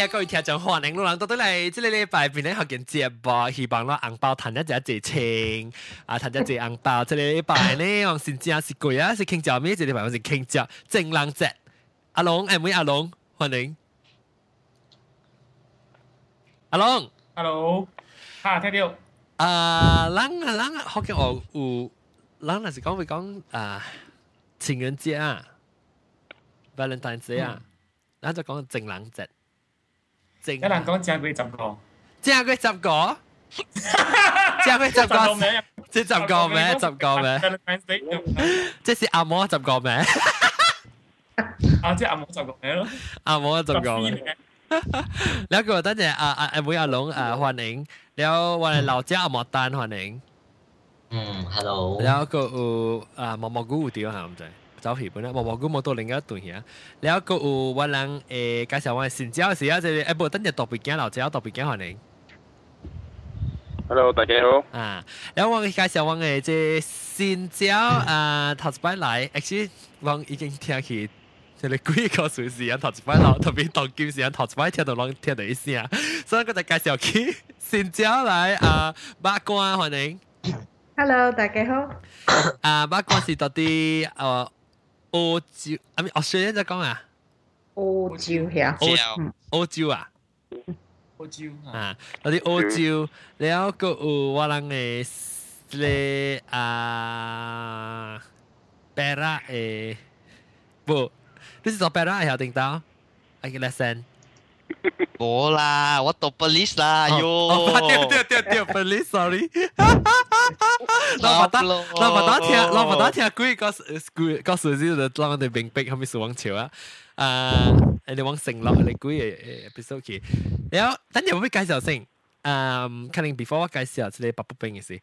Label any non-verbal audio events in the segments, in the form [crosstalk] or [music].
有各位听众欢迎，老人到到嚟，即系礼拜边咧学见节目，希望攞红包弹一只一只清，啊弹一只红包，即系礼拜咧，我先知是贵啊，是倾咗咩？即系礼拜我是倾咗正冷节，阿龙，诶妹阿龙，欢迎，阿龙，Hello，吓听到，啊，人啊人啊，学见我有，人系是讲会讲啊情人节啊，Valentine Day 啊。咱就讲正冷节。 正。一陣講正佢十個，正佢十個，正佢十個名，即十個名，十個名，即是阿摩十個名。啊，即阿摩十個名咯，阿摩十個名。了解，多謝阿阿阿妹阿龍啊，歡迎。了，我哋老家阿莫丹歡迎。嗯，hello。了，個有啊蘑蘑菇有啲啊，係咪？走皮本啦，無無估冇到另一段嘢。另一個有我人誒介紹我成朝時啊，就誒部等日特別驚留只有特別驚歡迎。Hello，大家好。啊，然後我介紹我嘅即成朝啊，頭一擺嚟，actually 我已經聽起。就你幾個小時間頭一擺落，特別當今時間頭一擺聽到攏聽到一聲，所以我就介紹起成朝來啊，八卦歡迎。Hello，大家好。啊，八卦是到底誒。澳洲啊，咪 Australia 就講啊，澳洲係澳澳洲啊，澳洲啊，嗰啲澳洲，然後個有我人嘅咧啊，Perak 誒，不，你是做 Perak 係定到？I lesson。冇啦，我讀 police 啦，喲！掉掉掉 police，sorry。拉不達，拉不達聽，拉不達聽，鬼告訴鬼告訴你，就讓我哋明白後面是王朝啊！啊，你往承諾你鬼嘅 episode 嘅，然後等陣我會介紹先。嗯，可能 before 我介紹，即係白不冰嘅事。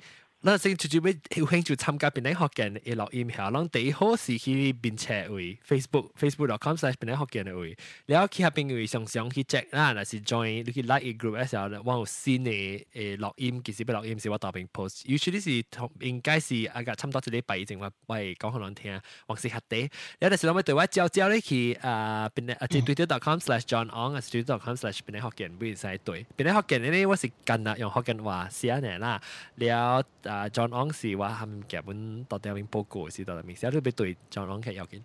那先最主要有兴趣参加边啲学嘅嘅录音下，咱第一好是去编辑位 Facebook Facebook.com slash 边啲学嘅嘅位，然后去下边位上上去 check 啦，若是 join 你去 like 嘅 group 嘅时候，我有新嘅诶录音，其实俾录音是我当边 post，usually 是同应该是啊个差唔多一礼拜以前我我系讲可能听，或是下底，有阵时我咪对我招招你去啊边啲啊即 twitter.com slash John On 啊 twitter.com slash 边啲学嘅，不如使对，边啲学嘅呢？我是近啊用学嘅话写嘅啦，然后。啊 John On 是话含剧本到底有边报告是到底面，成日都俾对 John On 剧有见。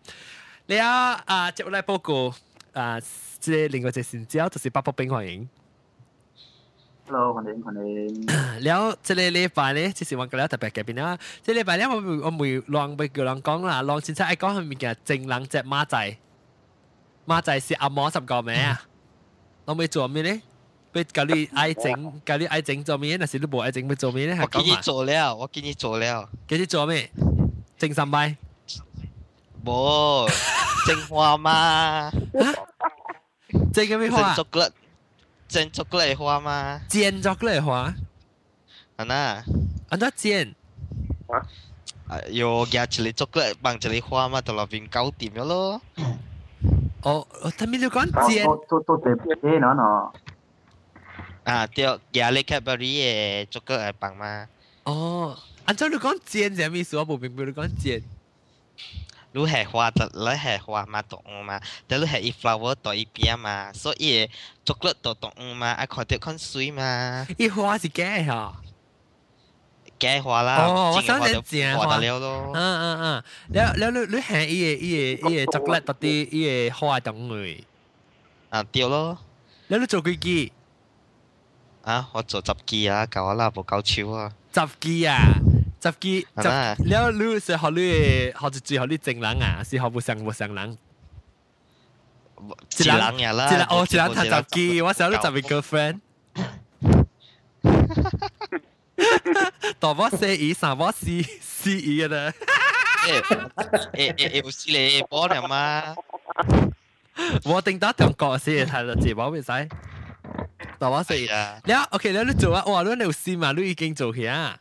你啊啊接嚟报告啊，即系另外只线之后就是八卜冰欢迎。Hello，欢迎欢迎。แล้ว即系礼拜咧，即系我觉得特别嘅边啦。即系礼拜咧，我我未浪俾叫人讲啦，浪先生爱讲系咪嘅正冷只马仔，马仔是阿摩十个咩啊？我未做咩咧？ 被教你爱整，教你爱整做咩？那是你无爱整要做咩咧？我见你做了，我见你做了。叫你做咩？整三摆？无，整花嘛。整个咩花？整 chocolate，整 chocolate 花嘛。煎 chocolate 花？啊那？啊那煎？有夹一粒 chocolate 放一粒花嘛，就落边搞掂咗咯。哦，他咪就讲煎。做做做煎呢呢？ 啊，对，夹你 Cadbury 嘅足够系棒嘛。哦，按照你讲煎系咩意思？我冇明白你讲煎。你系花的，你系花嘛动物嘛，但你系一 flower 到一边嘛，所以 chocolate 到动物嘛，啊看到看水嘛。一花是假吓。假花啦，哦，我想你煎花得了咯。嗯嗯嗯，แล้วแล้ว你系伊个伊个伊个 chocolate 到底伊个花动物。啊，对咯。แล้ว你做几支？ 啊，我做十支啊，够啊啦，无够超啊。十支啊，十支，十了你是学你学住最后你正人啊，是学不上不上人。一人呀啦，一人哦，一人读十支，我想你十个 girlfriend。大波四二，三波四四二嘅啦。诶诶诶，有时你波了吗？我定到中国先睇到字幕未使。 大话四，你啊，OK，你你做啊，哇，你有试嘛？你已经做起啊？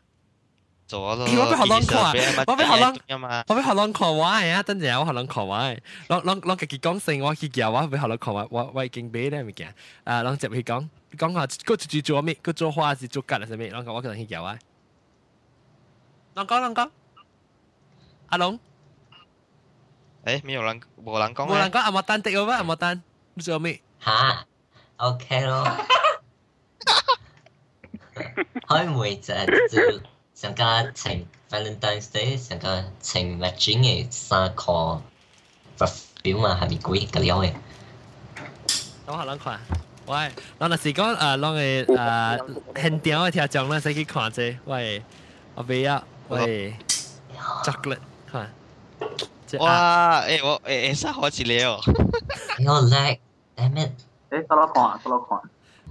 做咯。我俾学人看，我俾学人，我俾学人看我啊，等阵我学人看我，啷啷啷自己讲声，我去叫我俾学人看我，我我已经俾咧物件，啊，啷接去讲，讲下，佢做做咩？佢做花是做吉啊？系咩？啷个我可能去叫我。啷讲啷讲，阿龙。诶，没有人，冇人讲。冇人讲，阿莫丹的喎，阿莫丹，你做咩？吓！ OK 咯。 开每只就上加情 Valentine's Day 上加情 matching 嘅衫裤 perfume 啊，系咪贵嘅料嘅？咁下谂看，喂，我若是讲诶，啷嘅诶现场嘅听众咧，使去看啫，喂，我俾啊，喂，chocolate 看。哇！诶我诶诶，真好似你哦。我叻，damn it！诶，得攞看啊，得攞看。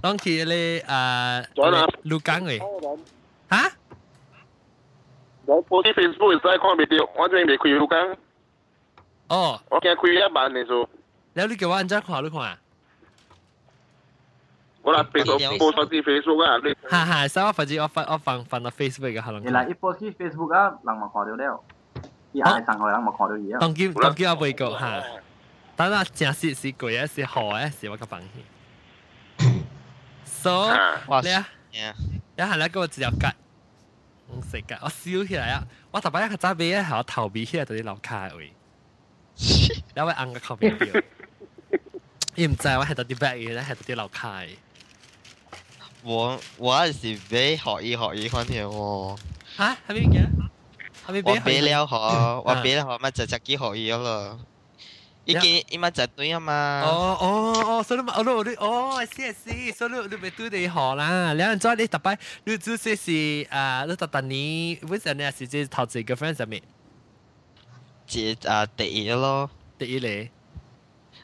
当期你诶录紧嘅，吓？我播啲 Facebook 真系看未到，我真系未开录紧。哦，我惊开一万嚟做。แล้ว你叫我按照看你看啊？我啦 Facebook 播咗啲 Facebook 啊，你哈哈，所以我反正我放我放放到 Facebook 嘅可能。原来一播去 Facebook 啊，人咪看到了。啲嗌上去人咪看到嘢。当叫当叫我未讲吓，但系正是是贵啊，是好啊，是我个放弃。 So，你啊，一系咧嗰个自由格，唔食噶，我笑起来啊！我头摆一个揸尾咧，系我头皮起来就啲楼卡位，有位硬嘅后面掉，你唔知我系到啲 back 嘅咧，系到啲楼卡嘅。我我系是俾学医学医看条喎。吓？系咩嘅？系咪俾我俾了学，我俾了学咪就自己学医咯。已 经伊咪就对啊嘛。哦哦哦，所以咪我都我都哦，I see I see，所以你你咪对你学啦。两人再你特别，你做些是啊，你特特你为什么是即头自个 friend 上面？即啊第一咯。第一嚟。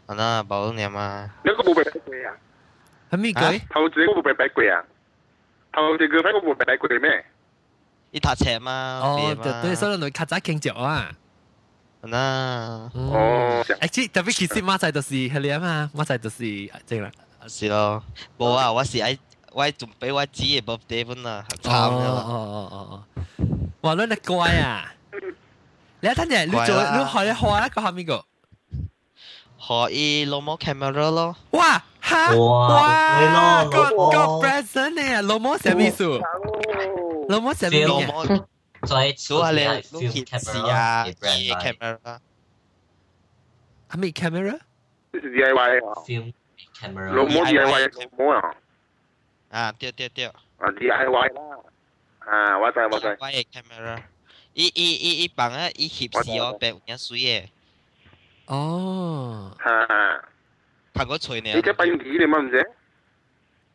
啊那保你嘛。你个冇俾贵啊？系咩鬼？头自个冇俾贵啊？头自个 friend 个冇俾贵咩？伊读册嘛。哦，对对，所以你较早倾着啊。 那哦，诶，即特别其实马仔就是系你啊嘛，马仔就是正啦。是咯，冇啊，我是爱我准备我姊嘅 birthday 本啊，惨哦哦哦哦哦，哇，你你乖啊！你睇下，你做你学你学一个下面个。学伊 Lomo camera 咯。哇吓！哇，个个 present 你啊，Lomo 什么意思？Lomo 什么 意思？再做下你录贴士啊，伊 camera。系咪 camera？呢是 DIY 啊。 film camera。老母 DIY 老母啊。啊，对对对。啊 DIY 啦。啊，我知我知。 DIY 嘅 camera。伊伊伊伊帮啊，伊翕视我白有水嘅。哦。吓吓。拍个吹呢？你即殡仪你乜唔知？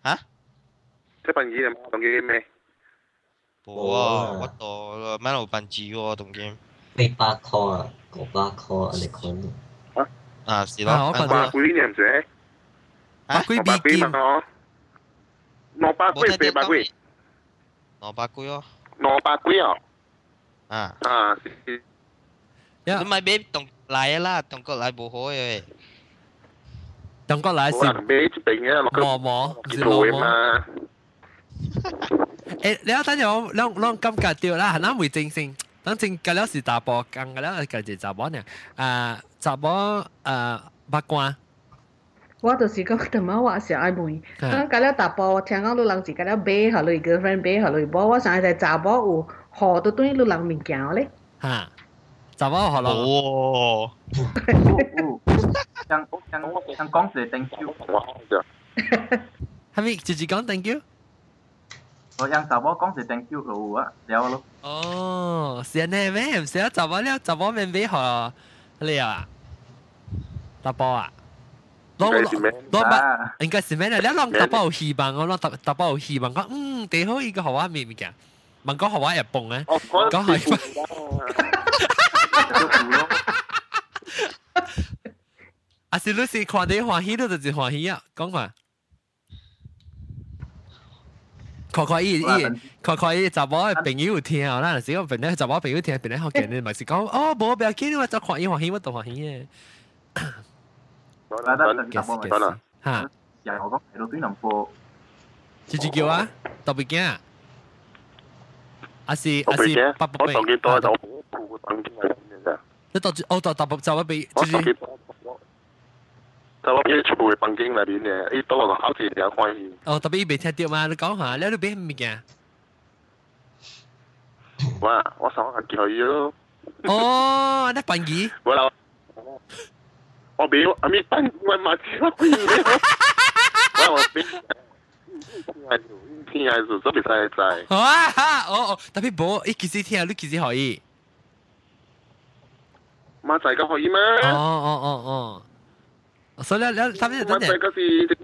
吓？即殡仪你乜当机咩？ 冇啊，我到乜路办纸喎，当机。八百块啊，九百块啊，你讲。啊，是咯。百几你唔知？百几百几嘛我。六百几八百几。六百几哦。六百几啊？啊。啊。你咪俾动嚟啦，动国嚟冇好嘅。动国嚟是。俾一边嘅落个。磨磨，是磨嘛。 诶，你有等阵我两两感觉掉啦，嗱会正性。等正隔了是大波，更隔了隔住杂波呢。啊，杂波诶八卦。我就是讲他妈话是爱妹，咁隔了大波，听讲你人是隔了买下嚟 girlfriend 买下嚟波，我想系杂波有学到对你人物件咧。吓，杂波学咯。哦。像像像讲是 thank you。系咪直接讲 thank you？ 我让杂波讲是 thank you 好啊，了咯。哦，是呢咩？唔是啊，杂波了，杂波面俾学你啊，杂波啊。攞攞把应该是咩咧？你攞杂波有希望，我攞杂杂波有希望，讲嗯几好一个学话面物件，问讲学话又蹦咧，讲系。啊是你是看你欢喜，你就是欢喜啊，讲话。 看看伊伊看看伊查某朋友听啊，嗱，时个朋友查某朋友听，朋友学嘅你咪是讲哦，无不要紧，我就看伊欢喜，我都欢喜嘅。得得得，杂波咪得啦。吓，又我讲睇到对能波。直接叫啊，特别惊啊！啊是啊是八百倍。我当几多就好等经系咁嘅。你到哦到八百就一倍，就是。 就我俾全部放经里边嘅，呢多个考试有欢喜。哦，特别未听到嘛？你讲下，你你俾咩嘅？哇！我想下叫佢咯。哦，你殡仪。我啦，我俾阿咪殡我买钱咯。我 我边听系听系做做别晒仔。好啊，哦哦，特别冇，你几时听啊？你几时可以？马仔咁可以咩？哦哦哦哦， 所以你你特别马仔嗰时。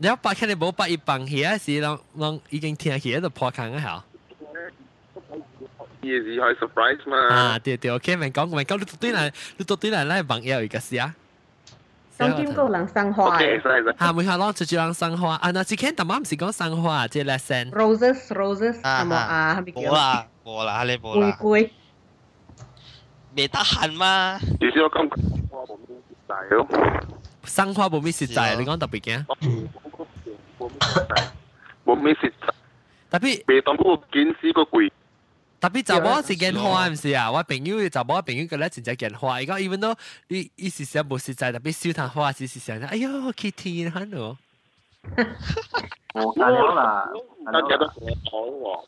你要八看你冇八一磅起啊，是让让已经听起喺度破坑啊，好。嘢是系 surprise 嘛？啊，对对，OK，咪讲咪讲，你到底嚟，你到底嚟嚟朋友而家是啊？当今个人生花嘅，吓，每下攞出住人生花，啊，嗱，之前特晚唔是讲生花，即系 lesson。 roses roses 系冇啊？系咪冇啦，冇啦，你冇啦。玫瑰。未得闲嘛？至少我感 觉我冇咩实在咯。生花冇咩实在，你讲特别嘅。冇咩实在。特别。未当嗰个见识个贵。特别就冇是件花唔是啊，我朋友就冇朋友觉得真系件花，而家 even 都你你时时冇实在，特别烧炭花时时想，哎呦，Kitty 喺度。我加了啦，大家都好喎。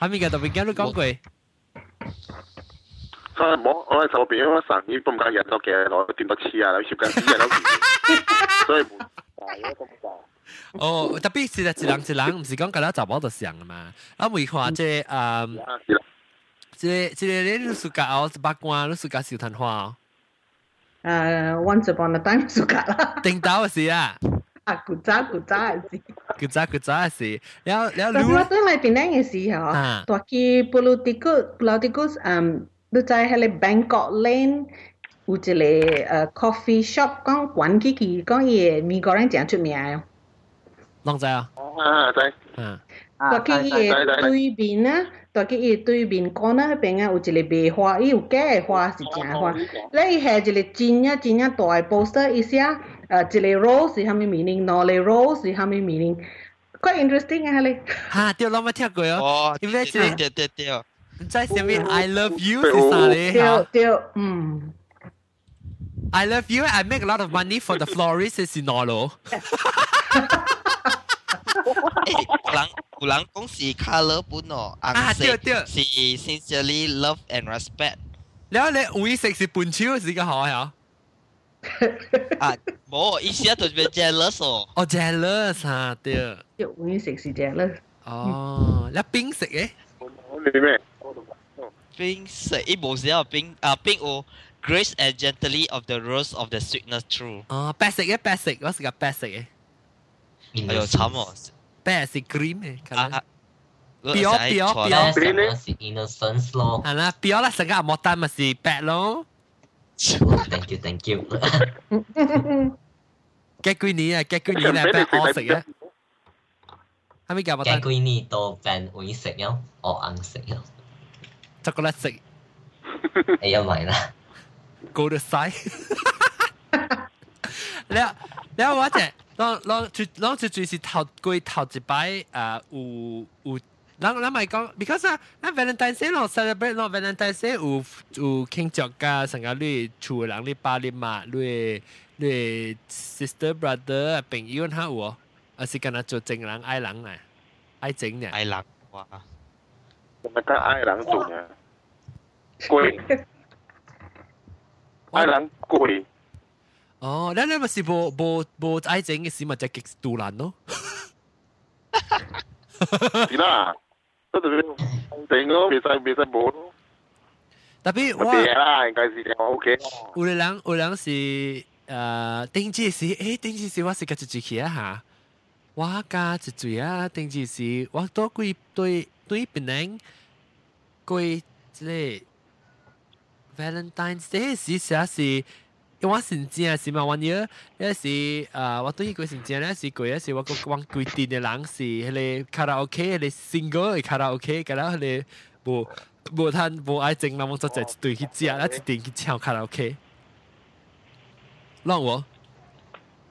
系咪嘅特别嘅都讲过？ 所以冇我系手边我神医咁解人咗嘅，我点到黐啊，贴紧黐人都所以冇大咯咁大。哦，特别是一人一人，唔是讲嗰啲查某就上啦嘛。啊，每看即诶，即即你你暑假哦，八卦你暑假烧炭花哦。诶，once upon a time 暑假啦。定到是啊。啊，古早古早嘅事。古早古早嘅事，然后然后。但系我对嚟边样嘅事嗬，大机布鲁迪古布鲁迪古嗯， 你在喺你 Bangkok Lane 有一个诶 coffee shop，讲玩机器，讲嘢美国人正出名嘅。啷知啊？啊，知。嗯。大机嘢对面啊，大机嘢对面讲咧，边啊有一个卖花，伊有假嘅花是真嘅花。你系一个真啊真啊大嘅 poster 一下，诶一个 rose 系咩 meaning，两个 rose 系咩 meaning，quite interesting 啊你。吓，对，我冇听过哦。哦，对对对对对。 在前面 I love you 是啥嘞？对对，嗯。I love you. I make a lot of money for the florist in Sinolo. 人有人讲是卡勒本哦，啊對對，是 ah, sincerely love and respect。然後咧，五一食是半超是個好呀。啊，冇，意思啊，就係 [laughs] ah, jealous 哦。哦，jealous 啊，對。五一食是 jealous。哦，你邊食嘅？我冇你咩？Ping Sir Ibo Zia pink, uh pink O Grace and Gently of the Rose of the Sweetness True. À, basic ấy, basic, có cái basic ấy. Ai ơi, chấm rồi. Basic cream ấy, cái này. Pure, pure, pure. Cream ấy. Basic innocence lo. À là pure là sáng cái một tan mà gì bad lo. Thank you, thank you. [laughs] Cái quý ní à, cái quý ní là bad all sick á. Hay mấy cái một tan. Cái quý ní to bad uống sick nhau, or ăn sick nhau. 几几年啊？几几年嚟白我食嘅？系咪叫莫丹？几几年到变会食咯，我硬食咯。巧克力食。哎呀，咪啦。 Go to side。你你我只。啷啷最啷最最是头过头一摆啊有有，啷啷咪讲，because 啊，咱 Valentine Day 咯 celebrate 咯 Valentine Day 有有庆祝噶，成个你厝人你爸你妈你你 sister brother 朋友他有哦，还是跟他做正人爱人嚟，爱整嘅。爱人哇！ 咁咪得爱人做嘅，贵，爱人贵。哦，你你咪是无无无爱整嘅事，咪就极杜兰咯。是啦，都特别整咯，未使未使冇咯。特别我啲啦，应该是 OK。有啲人有人是诶顶住时，诶顶住时我是个一句啊吓，我加一嘴啊顶住时，我多几对 对别人几即系 Valentine's Day 时时是。我成正是嘛，玩嘢，有时啊，我对佢成正咧是佢，有时我个玩规定嘅人是，迄个卡拉 OK，迄个 single 嘅卡拉 OK，咁啦，迄个无无摊无爱整，那么就一对去食，啊一定去唱卡拉 OK。让我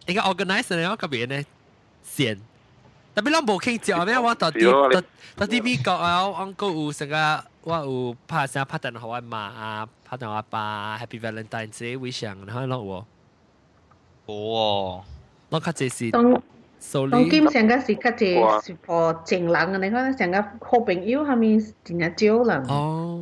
应该 organize 咧，我嗰边咧线， 特别咱无倾食，咩我到底到到底美国啊，我讲有成个我有拍声拍电话妈啊。拍电话爸 Happy Valentine Day wish 人，可以攞喎。哦，攞卡这是当 sorry。当今成个是较济是个正人嘅，你看成个好朋友下面真系少人。哦。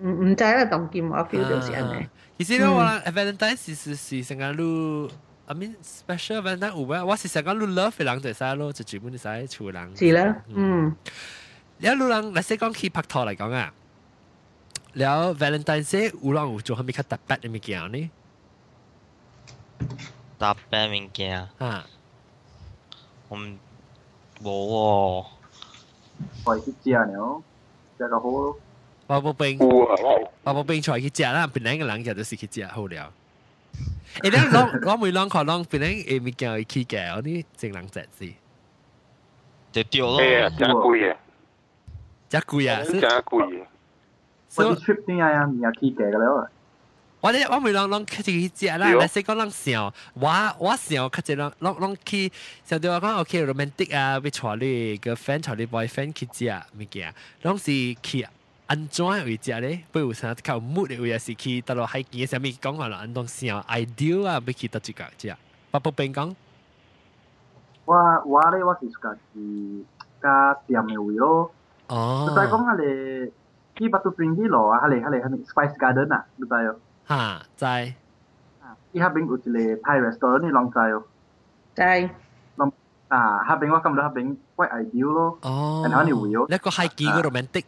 唔唔知啦，当今我 feel 到是安尼。其实咧，我 Valentine 是是是成个路 I mean special Valentine 有咩？我是成讲你 love 嘅人就使咯，就全部都使处人。是啦，嗯。有你人，你先讲去拍拖嚟讲啊，แล้ว Valentine Day 有人有做系咪较特别嘅物件呢？特别物件啊，我唔冇喎。我去食了，食个好咯。包包冰，有啊，我包包冰出去食啦，本来个人就都是去食好了。 诶，你攞攞每两个两本来诶物件会去嘅，我啲正人食事。就掉咯。哎呀，真贵嘅，真贵啊！真贵嘅。我啲 trip 点解啊？唔系去嘅㗎啦。我咧我咪啷啷去去食啦，你说讲啷想，我我想较只啷啷啷去，想对我讲 OK romantic 啊，要带你 girlfriend 带你 boyfriend 去食物件，拢是去 安怎为食咧？不有啥靠木的为食去，到了海边啥面讲话了？安东西啊，ideal 啊，不去到这个食。不不边讲，我我咧我是家是加店的位咯。哦。你再讲下咧，去巴杜边去咯啊？哈咧哈咧哈咧，Spice Garden 啊，你知哦？哈，在。伊哈边有一个派 restaurant，你拢知哦？在。啊，哈边我感觉哈边怪 ideal 咯。哦。然后你位哦。那个海边个 romantic。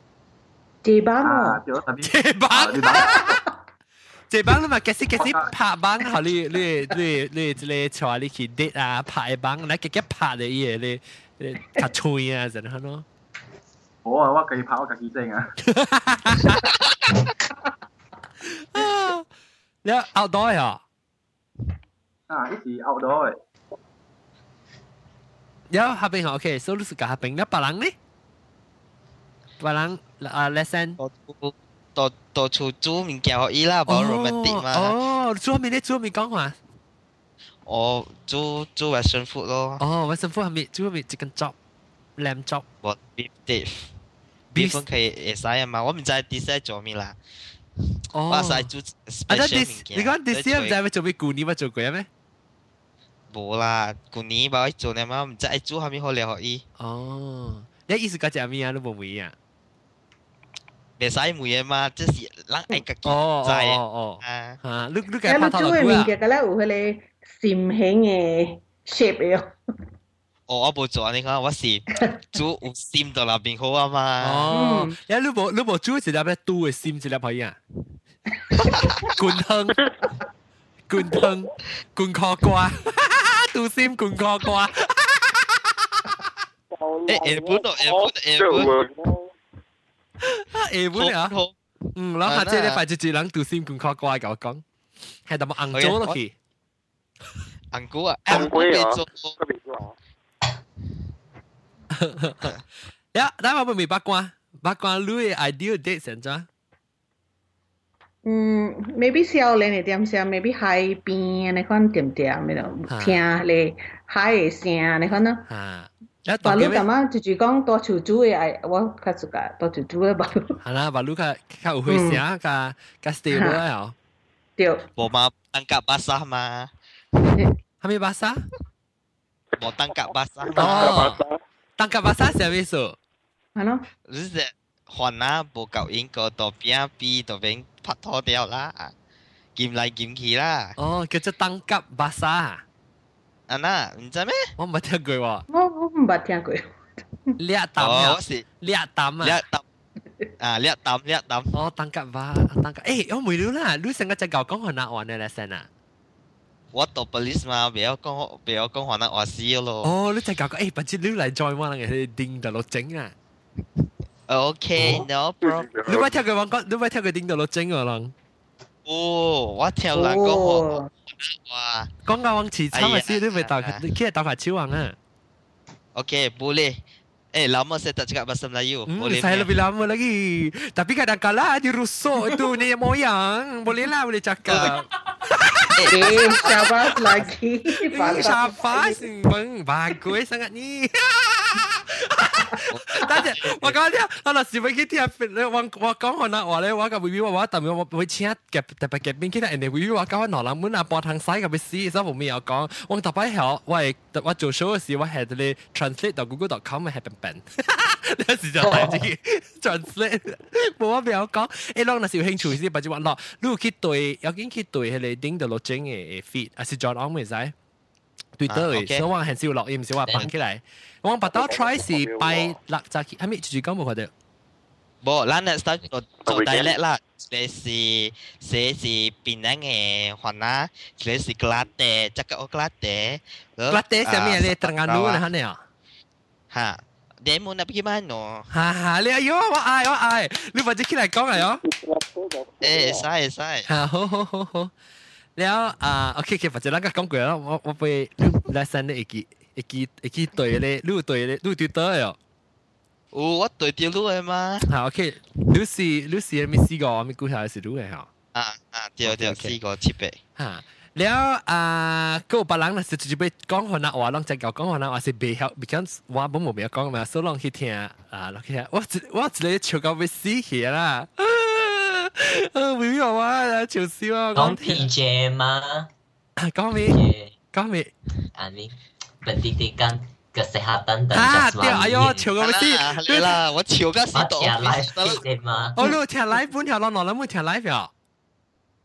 借班啊，对，特别。借班。借班你咪几时几时拍班，好你你你你你坐你去 date 啊，拍班，你几几拍嘅嘢你你卡吹啊，真系咯。我啊，我自己拍我自己整啊。你 outdoor 呀？啊，一时 outdoor 嘅。有下边 OK，所以你是下边，你别人呢？别人 啊，lesson。到到处煮物件互伊啦，无 romantic 嘛。哦，煮咩咧？煮咩讲话？我煮煮 Western food 咯。哦，Western food 系咪煮咩 chicken chop、lamb chop？我 beef beef。beef 可以会使啊嘛，我唔知 dessert 做咩啦。哦，我使煮 special 物件。你讲 dessert 唔知系做咩旧年乜做过咩？冇啦，旧年冇做呢嘛，唔知爱煮下面好料互伊。哦，你意思讲只咩啊？都冇咩啊？ 袂使每嘢嘛，即是人爱家己知哦哦啊啊！你你嘅拍拖嘅物件，嗰咧有迄个闪形嘅 shape 嘅。哦，我冇做，你讲我是煮有闪到那边好啊嘛。哦，你你冇你冇煮一粒咧嘟嘅闪一粒可以啊？滚汤，滚汤，滚壳瓜，嘟闪滚壳瓜。诶，日本咯，日本，日本。 啊，日本啊，嗯，然后下次你快就只人读先咁夸怪甲我讲，系咁硬咗落去，硬估啊，硬估啊，呀，但系我未八卦，八卦你嘅 ideal date 现在？嗯，maybe 少年嘅点声，maybe 海边你看点点，咪咯，听你海嘅声，你看咯。 啊。巴鲁咁啊，就就讲多处煮嘅，哎，我较自家多处煮嘅巴鲁。系啦，巴鲁较较有血声，较较 stable 啊。对。冇嘛，当甲巴沙嘛。系咪巴沙？冇当甲巴沙。哦。当甲巴沙系咩意思？系咯。你系换啊，冇够应个度边边度边拍拖掉啦，剑嚟剑去啦。哦，叫做当甲巴沙。啊那，唔知咩？我冇听过喎。 我我唔捌听过。掠啖啊！我是掠啖啊！掠啖啊！掠啖掠啖。哦，当甲巴，当甲。诶，我唔了啦，你成个只狗讲可能玩嘅咧先啊。我读 police 嘛，不要讲不要讲可能我死咯。哦，你只狗讲，诶，不知你嚟 join 我嘅去叮到落整啊。 OK，no problem。你咪听佢讲讲，你咪听佢叮到落整我咯。哦，我听人讲哇，讲到往迟炒嘅时，你咪打佢，佢系打佢超王啊。 Oke, boleh. Eh, lama saya tak cakap bahasa Melayu. Hmm, boleh. saya lebih lama lagi. Tapi kadang-kadang dirusuk tu [laughs] ni moyang. Boleh lah boleh cakap. eh, syabas lagi. Eh, syabas. Bang, bagus sangat ni. [laughs] 但是我講聽，我若是要去聽，你我我講可能話咧，我個 V V 話我特別我會請夾特別夾邊去聽，人哋 V V 話講我羅蘭門啊，播通西咁嘅事，所以我咪又講，我特別係我係我做 show 嘅時，我係你 translate 到 google.com 嘅係笨笨，有時就係自己 translate，冇乜俾我講。誒，當若是有興趣先，不如話咯，你去對，有見去對佢哋頂到落整嘅 feed，還是 John on 咪使？对对，所以我很少录音，所以我放起来。我把刀 try 是拜六早起，系咪住讲冇佢哋？冇，咱呢 start 做做 dialect 啦，这是这是槟榔嘅话啦，这是 glade，这个 glade。glade 系咩咧？Terengganu 呢？系啊？吓。demo na bagaimana? Ha ha, le ayo, wa ai, wa ai. Lu baca kira kau nggak yo? Eh, sai sai. Ha ho ho ho ho. 了啊，OK OK，或者咱个讲过啦，我我被来生咧，一记一记一记对咧，你对咧，你对对哦。有我对掉路嘅嘛。好 OK，你是你是咪试过，咪估下是路嘅吓。啊啊，掉掉试过设备。吓。了啊，个别人咧是直接被讲可能话，啷只讲讲可能话是未晓，because 我冇冇咩讲嘛，所以啷去听啊，啷去听，我我一个笑到要死去啦。啊， 呃，[laughs] 不要啊！来嘲笑啊！讲 PJ 吗？[laughs] 讲咩，高明，阿明，本地的梗，个石刻等等。啊，哎呦，笑个死！对了，我笑个死，懂吗？哦，你听 Live 本校，我哪能没听 Live 表？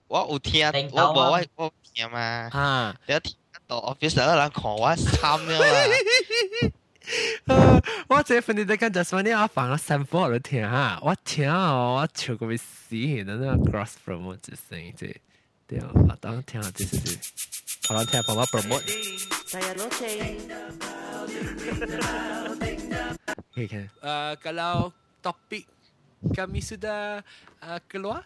我有听，我冇外我听嘛。哈，要听到 Office 二来看我惨了。嘛？我這份你在跟 jasmani 我放咗 sample 我都聽下，我聽哦，我笑個要死，那那 cross promote 這聲音這，對啊，我當聽下這是這。好了，聽幫我 promote。Okay, kan. Uh, kalau topik kami sudah uh, keluar.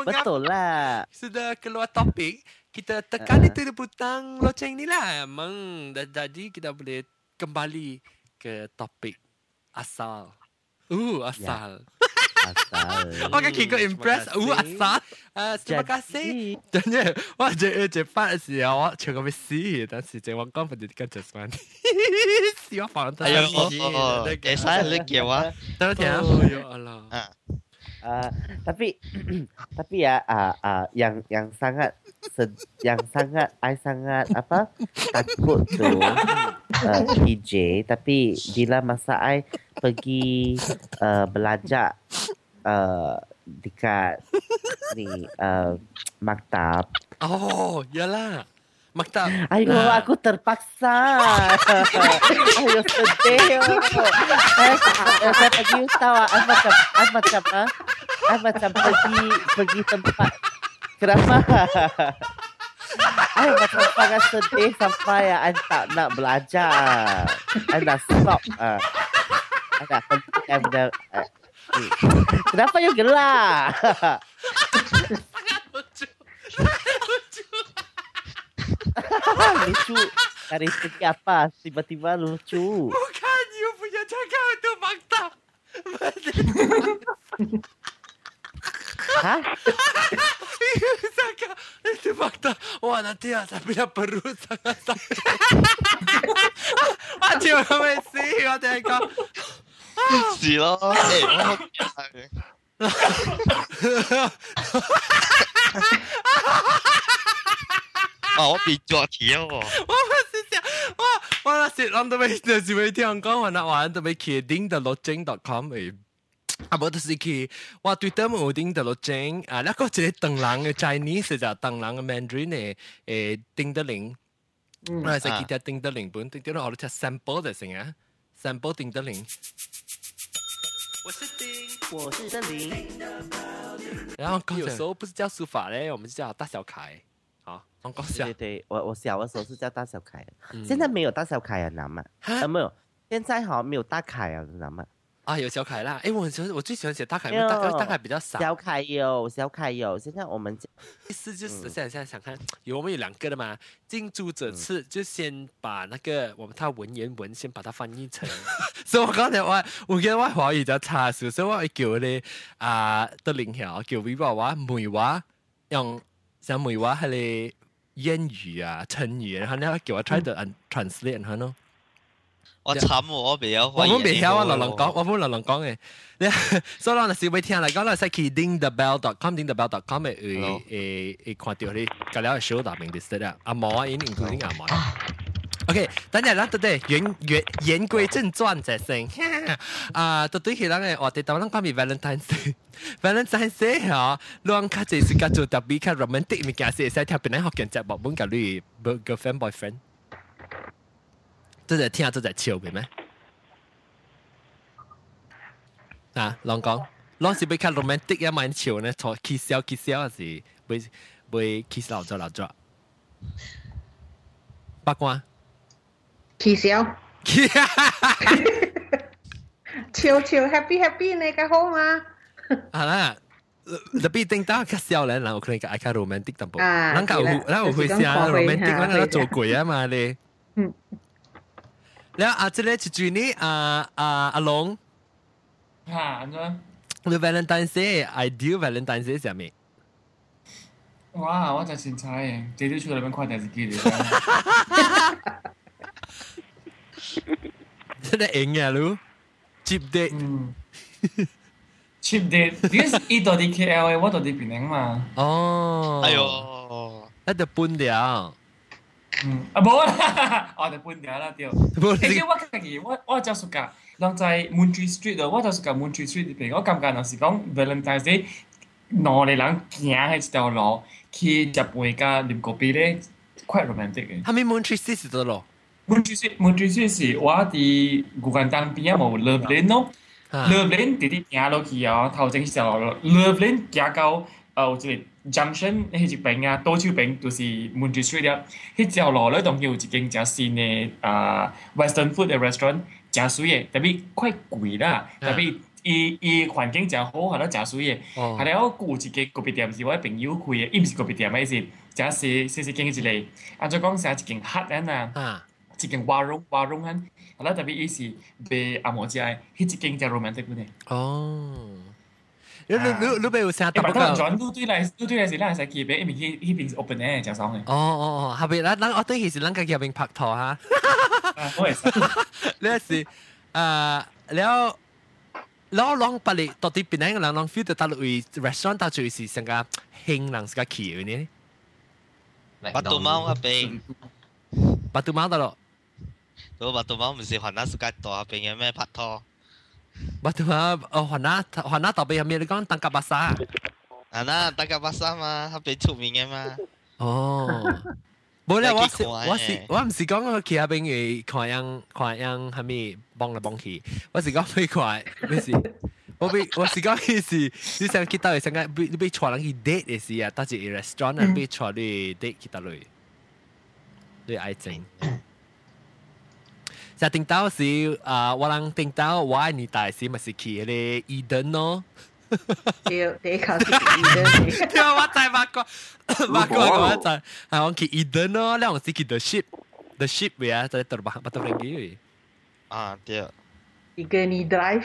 Betul lah. Sudah keluar topik, kita tekan uh-huh. itu butang loceng ni lah. Memang dah jadi kita boleh kembali ke topik asal. Uh, asal. Yeah. Asal. Okay, kita okay, impress. Oh, uh, asal. Uh, terima kasih. Tanya, wah, je, cepat sih awak cakap sih, dan si cewa kau pendidikan jasman. [laughs] Siapa orang tu? Ayo, oh, oh, oh. Esa eh, lagi ya, lagi awak. Tanya, oh, ya. oh, ya Allah. Ah. 啊。Uh, tapi [clears throat] tapi ya uh, uh, yang yang sangat sed, yang sangat I sangat apa takut tu uh, PJ tapi bila masa I pergi uh, belajar uh, dekat ni uh, maktab oh yalah Maktab. Ayo, nah. aku terpaksa. [laughs] Ayo, sedih. Saya pergi tahu, saya macam, saya macam, saya macam pergi pergi tempat. Kenapa? Saya macam sangat sedih sampai saya tak nak belajar. Dah stop. Saya dah hentikan benda. Kenapa you gelak? Sangat lucu. [laughs] lucu. Dari segi apa? Tiba-tiba lucu. Bukan, you punya cakap itu fakta. Hah? you cakap itu fakta. Wah, nanti ada tapi perut sangat sakit. macam cuman sih, katanya kau. Sila, eh, [laughs] 我我變作條喎。我是想，我我那時諗到尾就是尾聽講話，那話都未去頂到落井 .com 誒。啊，無就是去我對得冇頂到落井啊，那个一個鄧人的 Chinese 就鄧人嘅 Mandarin 嘅誒頂得零，我係記得頂得零本，頂得我哋睇 sample 就成啊，sample 頂得零。我是丁，我是森林。然后有时候不是叫书法嘞，我们是叫大小楷。对对对，我我小的时候是叫大小凯，现在没有大小凯啊，难吗？啊没有，现在好像没有大凯啊，难吗？啊，有小凯啦！哎，我很喜欢，我最喜欢写大凯，因为大凯大凯比较少。小凯有，小凯有。现在我们意思就是现在现在想看，有我们有两个的嘛。近朱者赤，就先把那个我们他文言文先把它翻译成。[laughs] 所以我刚才我我觉得我华语比较差，所以我叫咧啊的领校叫微博话梅娃，用像梅话系咧。谚語啊、成語，然后你叫我 try to translate 下咯。我惨喎，我未有。我冇未曉啊，流流講，我唔老龙讲嘅。你 [laughs] 所以我是會聽嚟講，我使去 dingthebell.com，dingthebell.com 誒誒誒看到你，隔了 show 大名的事啦。阿毛啊，已經 including 阿毛。OK，等阵啦，对对，言言言归正传，就先啊，到对起人嘅话题，当咱讲咪 Valentine's Day， Valentine Day 吓，两卡就系做特别卡 romantic 物件，是使听边啲学人节目本教你 girlfriend boyfriend，都系听都系笑嘅咩？啊，拢讲，拢是要卡 romantic 一晚笑呢，坐 kiss 笑 kiss 笑是会会 kiss 老咗老咗。八卦。 气笑。笑笑 happy happy 你嘅好嘛？[laughs] 系啦。tapi ting ta ka siao le lang kren ka ai ka romantic tampo lang ka hu la hu sia romantic lang la 做鬼啊嘛你嗯แล้วอาจจะเลยจุดนี้อ่าอ่าอาลงฮะอันนั้น the Valentine's Day ideal Valentine's Day 系咩？哇！我就先猜嘅，这啲出嚟边快电视机嚟。真 [laughs] 系型嘅咯，cheap date。cheap date，点解呢度啲 KL 嘅，我度啲槟城嘛？哦，哎呦，一度半条。嗯，啊冇啦，我哋半条啦屌。诶，我家己我我就属噶，人在 Moon Tree Street 啊，我就属噶 Moon Tree Street 呢边，我感觉有时讲 Valentine's Day，攞嚟人行喺一条路去食饭加啉咖啡咧，quite romantic 嘅。系咪 Moon Tree Street 度咯 滿記雪滿記雪是我哋湖南當地嘅某 Level 店咯，Level 店地地平路起啊，頭正起就 Level 店，交交誒好似 Junction 呢啲平啊，多少平都是滿記雪啲啊。佢就落咧當天有隻間就係西奈啊 Western food 嘅 restaurant，茶水嘢特別快貴啦，特別依依環境就好，可能茶水嘢。但係我估住佢嗰邊點事，我係平要貴嘅，依唔係嗰邊點咩事，就係西西景之類。我再講聲，嗰件黑嘅嗱。一间瓦隆瓦隆亨。系啦，特别伊是被阿摩食嘅，迄一间真 romantic 嘅。哦。你你你你俾我写特别个转都对嚟，都对嚟是咱系去边，因为迄迄边是 open 嘅，真爽嘅。哦哦哦，后边咱咱我对其实咱家己入边拍拖哈。我系。你系诶了。แล้วลองไปเลยตอนที่เป็นยังไงลองฟิลต์ตลอดอีร้านตาจุยสิสังกัดเฮงหลังสังกัดขี่อยู่นี่บัตตุ猫啊边，บัตตุ猫得咯。 Batu bang bisa hana suka toh apa yang memang pato. Batu bang hana hana tapi ambil kong tangkapasa. Hana tangkapasa mah 去 date 嘅事啊 siya. Restaurant bai date kita 爱情 整。就听到是啊，我人听到我爱你大时咪是去嗰个 Eden 咯。对，第一考试 Eden。对啊，我知八卦，八卦我知，系我去 Eden 咯，你我是去 The Ship，The Ship 呀，在度巴巴度飞机。啊，对。一个你 drive。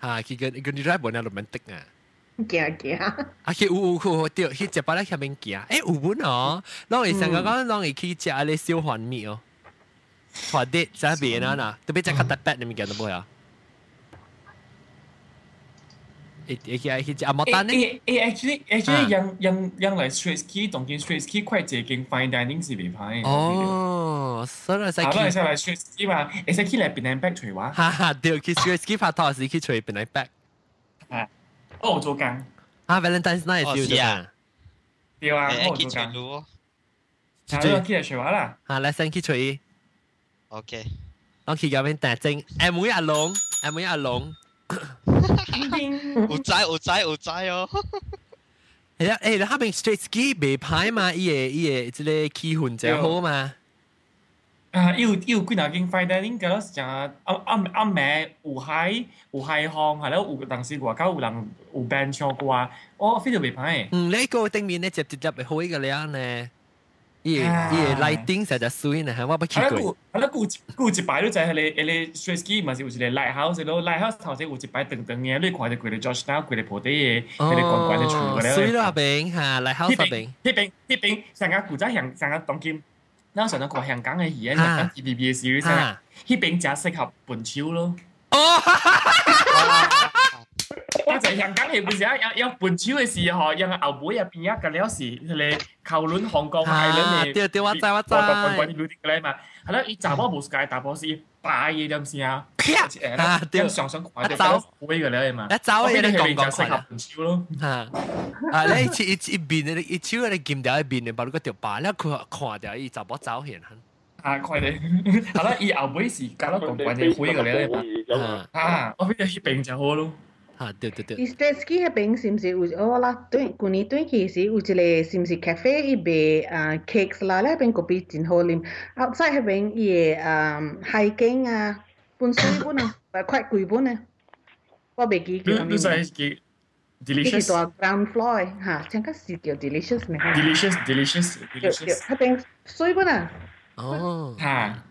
啊，去个一个你 drive 冇那 romantic 啊。行行。啊，去有有有对，去食巴拉下面行，诶有本哦，当然成个讲当然去食嗰啲小环米哦， Fadik sabi na na. Tapi cakap tapat ni mungkin apa ya? It, it, it, it, it, it, actually actually ยังยังยัง like straight ski ตรงกิน straight ski 快捷กิน fine dining สิพี่พายโอ้สรุปใช่ไหมใช่ไหม straight ski ว่าไอ้ ski เลยเป็นไอ้แบ็คช่วยวะฮ่าฮ่าเดี๋ยวคือ straight ski พัดทอสิคือช่วยเป็นไอ้แบ็คอะโอ้โจกังอะ Valentine's night อยู่จ้ะเดี๋ยวอะโอ้โจกังรู้ช่วย ski เลยช่วยวะล่ะอะ lesson คือช่วย OK。我去嗰邊打正，誒妹阿龍，誒妹阿龍。有知有知有仔哦。[laughs] 係啊，誒，你下邊 straight ski 未歹嘛？伊個伊個即個氣氛真好嘛。啊，有有幾若間 fine dining 個咯，就暗暗暗暝有海有海巷，係咯，有當時外口有人有 band 唱歌，我非常未歹。嗯，你個頂面咧接接接會好個咧呢？伊伊个 lighting 实在水呢，我不去过。系咯，顾顾一排都就系你你 straight ski 嘛是有一个 lighthouse 咯，lighthouse 头先有一排长长嘅，你看到佢哋 George Town 佢哋铺底嘅，佢哋关关嘅厝嘅咧。水咯边吓，lighthouse 边。呢边呢边成个古仔香，成个当今，嗱上到看香港嘅戏啊，日本 TVB 嘅 series 啊，呢边就适合本超咯。哦， 我就 在香港系唔是啊？要要搬手嘅时候，因为后尾入边一个了是佢哋靠轮香港系轮对对，我知我知。关关啲嘅咧嘛，系啦，伊查某无界大波是摆嘅点先啊？啪！啊，对，上上快啲，走灰嘅咧嘛。一走嘢你讲讲适合搬手咯。吓！啊，你一一一边你一手你见掉一边，你把嗰个条板，你佢看掉伊查某走现。啊，快啲！系啦，以后尾时间咯，讲关啲灰嘅咧嘛。啊，我俾你去病就好咯。 啊，对对对。伊 Statsky 迄边是毋是有哦啦？对，旧年对起是有一个是毋是 cafe 伊卖啊 cakes 啦，咧边个边真好啉。outside 迄边伊个啊海景啊，本水本啊，快快贵本啊。我未记叫。你你在记 delicious。是大 ground floor 诶，吓，真个是叫 delicious 咩？delicious delicious delicious。迄边水本啊。哦。吓。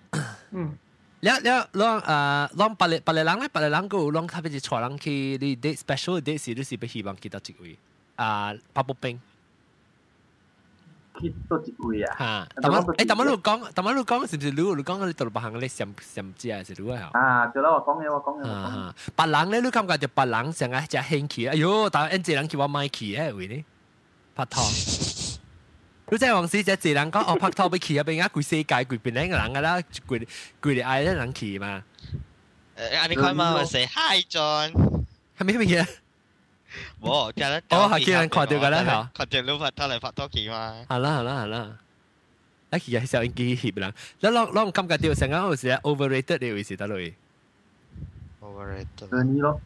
แล้วแล้วลองเอ่าลองไปเลยไปเลยหลังเลยไปเลยหลังก็ลองทับไปจีชัวหลังคือดีเดทสเปเชียลเดทสิรู้สิไปหีบังคิดตัวจิกวีอ่าพับปุ๊บเป็งคิดตัวจิกวีอะฮะแต่มาเไอ้แต่มาลูกก้องแต่มาลูกก้องสิบสิรู้ลูกก้องเลยตัวปรงหังเลยเสียมเสียมเจียสิรู้เหรออ่าจะเล่าว่าก้องเนี่ยว่าก้องเนี่ยปัดหลังเลยรู้คำกันจะปัดหลังเสียงไอ้จะเฮงขี่อายุแต่เอ็นเจหลังคิดว่าไม่ขี้เอ้ยวีนี่พัดทอง 你真系黄师姐自人讲，我拍拖俾骑入边啊，攰世界攰边两个人噶啦，攰攰嚟嗌一人骑嘛。诶，你开嘛？我 say hi John，系咪乜嘢？冇，叫人哦，系叫人看到噶啦，系。看到你拍拖嚟拍拖骑嘛。系啦系啦系啦。一骑嘅时候已经协啦，你攞攞感觉到成间好似 overrated 呢回事得嚟。 overrated。嗰啲咯。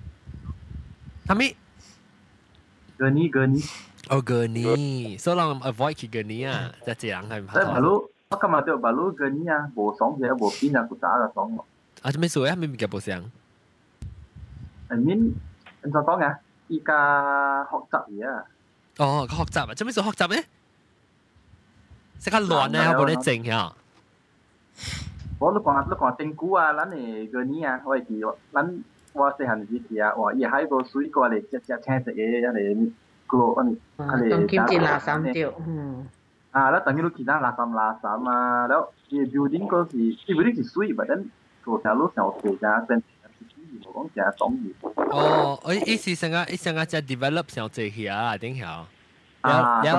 系咪？嗰啲嗰啲。 Oh gurney, so long avoid cái gurney à, chắc chỉ rằng hay. Thế balu, bắt cái mà tiêu balu gurney à, bổ sống gì, bổ pin à, cũng trả là sống. À, thế mấy số ấy mình bị cái bổ sống. I mean, anh sao có nghe? Ý cả học tập gì à? Oh, có học tập à, thế mấy số học tập ấy? Sẽ cái loạn này, không có chỉnh hả? Bố lúc còn lúc còn tình cũ à, lắm này gurney à, vậy thì lắm, tôi sẽ hành gì thì à, tôi hay bổ suy qua để chắc chắc chắn cái này 色嘅一嚟。个อันนี้ต้องคิมจินลาสามเดียวอ่าแล้วตอนนี้ลูกคิดนะลาสามลาสามมาแล้วที่ building ก็คือที่ building คือสวยแบบนั้นตัวแถวลูกแถวตัวจะเป็น我讲成日总业。哦，我意思成个，意成个只 develop 上做起啊，顶下。 啊，有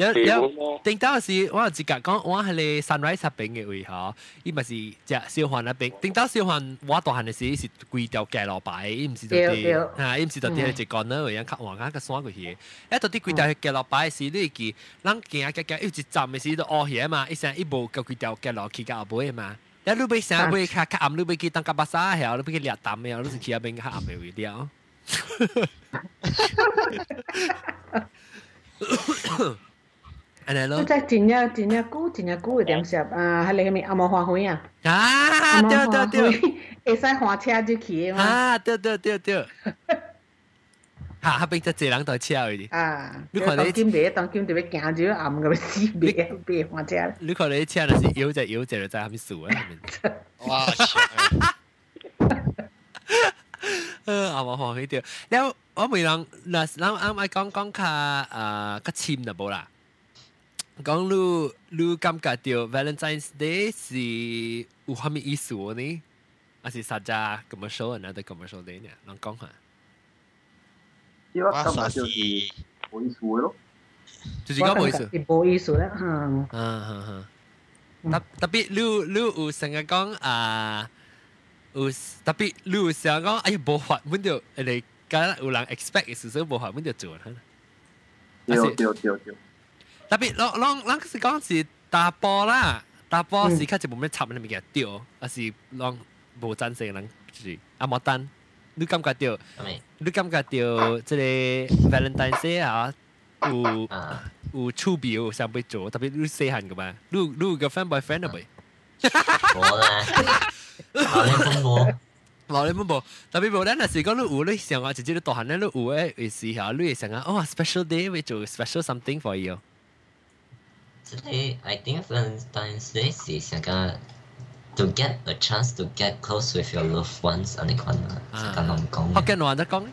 有有，顶到时我有自觉讲，我系你 sunrise 嗰边嘅位嗬，伊咪是只小环嗰边。顶到小环我大汉嘅时是规条街路摆，伊唔是到啲吓，伊唔是到啲系一个呢，为样较横下个山过去。一到啲规条街路摆时，你记，咱行行行，有一站嘅时都乌起嘛，一成一部个规条街路去到后尾嘛。แล้วลูกไปแซงไปค่ะข้ามลูกไปกินตังกับภาษาเหรอลูกไปกินเหลียดตามเหรอลูกสิขี้เป็นข้ามไปวิเดียว อันนั้น咯。即系真正真正久真正久嘅点食啊，系你咩阿毛花灰啊？啊，对对对，会使花车就去嘛。啊，对对对对。吓，下边只只人在车嘅。啊，你看你金地，当金地要行住暗嘅死别别花车。你看你车那是摇只摇只就在下面数啊，下面。哇！เออเอามาหอให้เดียวแล้ว 我未能嗱啱啱講講下誒個簽就冇啦。講你你感覺到 Valentine's Day 是有啥物意思呢？還是大家咁樣說，那都咁樣說啲呢？能講下？我實是冇意思咯，就是講冇意思。冇意思啦，嗯。嗯嗯嗯。特特別你你有成日講啊，有特別你有成日講，哎呀冇法，揾到你。敢有人 expect 嘅事，所以无法本就做啦。对对对对。特别，啷啷啷是讲是打波啦，打波是较就冇咩插你物件掉，还是啷无赞成人就是阿莫丹，你感觉到？你感觉到即个 Valentine Day 啊？有有趣味有想要做，特别你细汉嘅嘛，你你有个 friend boyfriend 啊未？冇啦。老年风暴， 老年风暴，特别无咱若是讲你有你想啊，直接你大汉咧，你有诶嘅时候，你会想啊，哦，special day 会做 special something for you。Today I think Valentine's Day 是想讲 to get a chance to get close with your loved ones，安尼款啊，想讲拢讲。福建话得讲。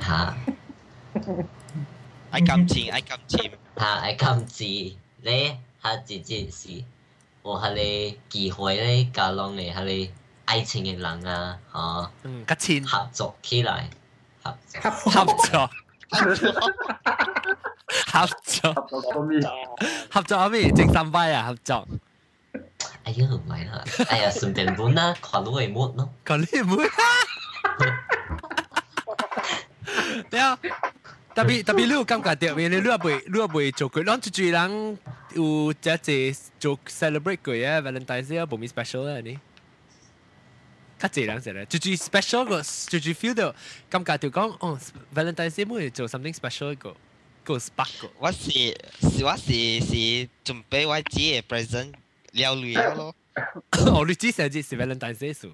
吓。爱感情，爱感情。吓，爱感情，你吓直接是。有迄个机会咧，加拢咧迄个 爱情嘅人啊，吼，嗯，较亲合作起来， 合作。合作，合作阿咩？正三拜啊，合作。哎呀，唔系啦，哎呀，顺便本啦，看到嘅 mood 咯。看你 mood。对啊，特别特别你有感觉到，因为你你未你未做过，咱一堆人有即系做 celebrate 过啊，Valentine's Day 冇咩 special 啊你。 较济人食咧，就住 special 个，就住 feel 到感觉到讲，哦，Valentine's Day 冇做 something special 个。个 spark 个。我是是我是是准备我自己嘅 present 了了咯。哦，你只成日是 Valentine's Day 数。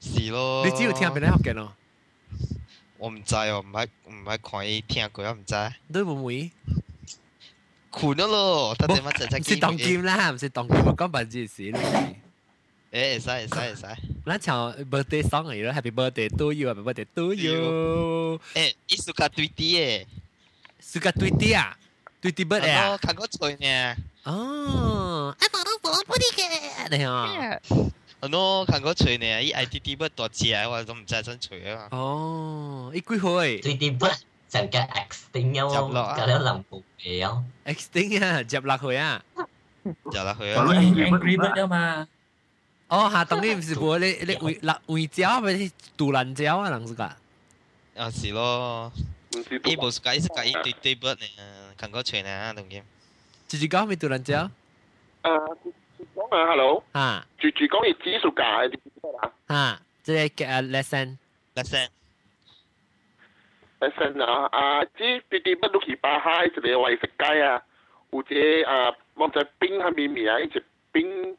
是咯。你只有听边啲学嘅咯？我唔知哦，唔系唔系看伊听过，我唔知。你会唔会？困咗咯，特地乜就唔是当剑啦，唔是当剑，我讲白字事 咯。诶，会使会使会使。咱唱 birthday song 嚟咯，Happy birthday to you，Happy birthday to you。诶，伊สุ卡对啲诶。suka Twitter 啊？Twitter bird 啊？看过吹呢。哦，啊，我都冇不啲嘅，你啊。喏，看过吹呢，伊爱 Twitter bird 大只，我都唔知真吹啊。哦，伊几岁？Twitter bird 成个 extinct 咗，搞到林部嘅哦。extinct 啊，接落去啊。接落去啊。Angry bird 啊嘛。 哦，下当你唔是无你你为辣为椒咪是杜兰椒啊，人是个。啊，是咯。伊无解释解一堆堆笔呢，看过吹呢，同佢。住住讲咪杜兰椒？诶，讲啊，hello。啊。住住讲你指数价系啊，即系诶 lesson。lesson。lesson 啊，啊，只啲啲乜都起巴嗨，就系为食鸡啊，或者啊，我在冰下面面啊，一只冰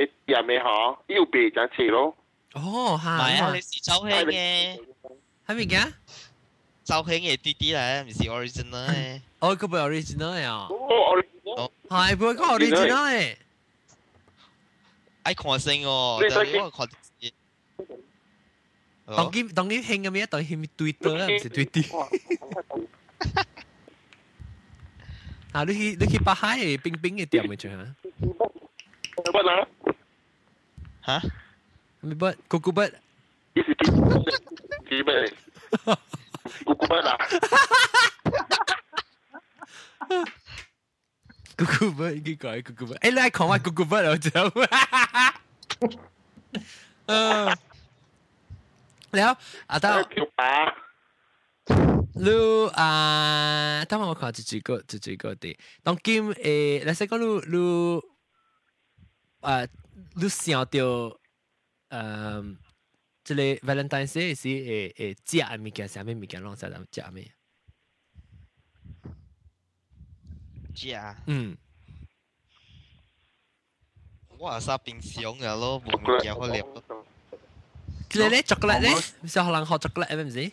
一入面嗬，要别就切咯。哦，系。唔系啊，你是周兴嘅。系咪嘅？周兴嘅啲啲咧，唔是 original 嘅。哦，佢唔系 original 嘅啊。哦，original。系，唔系讲 original 嘅。爱看声哦，但系我看啲。当佢当佢兴嘅咩？当佢 Twitter 啦，唔是 Twitter。啊，你去你去巴海嘅冰冰嘅店咪做啊？ Kukubat lah. Ha? Kukubat? Kukubat? Kukubat eh. Kukubat lah. Kukubat, cái gọi Kukubat. Ê, lại còn ngoài Kukubat rồi chứ. Ờ. Léo, à tao... lu à tao mà có chỉ chỉ có chỉ chỉ có đi. Đóng kim, ê, lại sẽ có lu lu 啊，你想到，嗯，即个 Valentine Day 是会会食诶物件，啥物物件拢在咱食咩？食。嗯。我係沙冰箱嘅咯，冇物件可食咯。即係咧，巧克力咧，小學人學巧克力係咪先？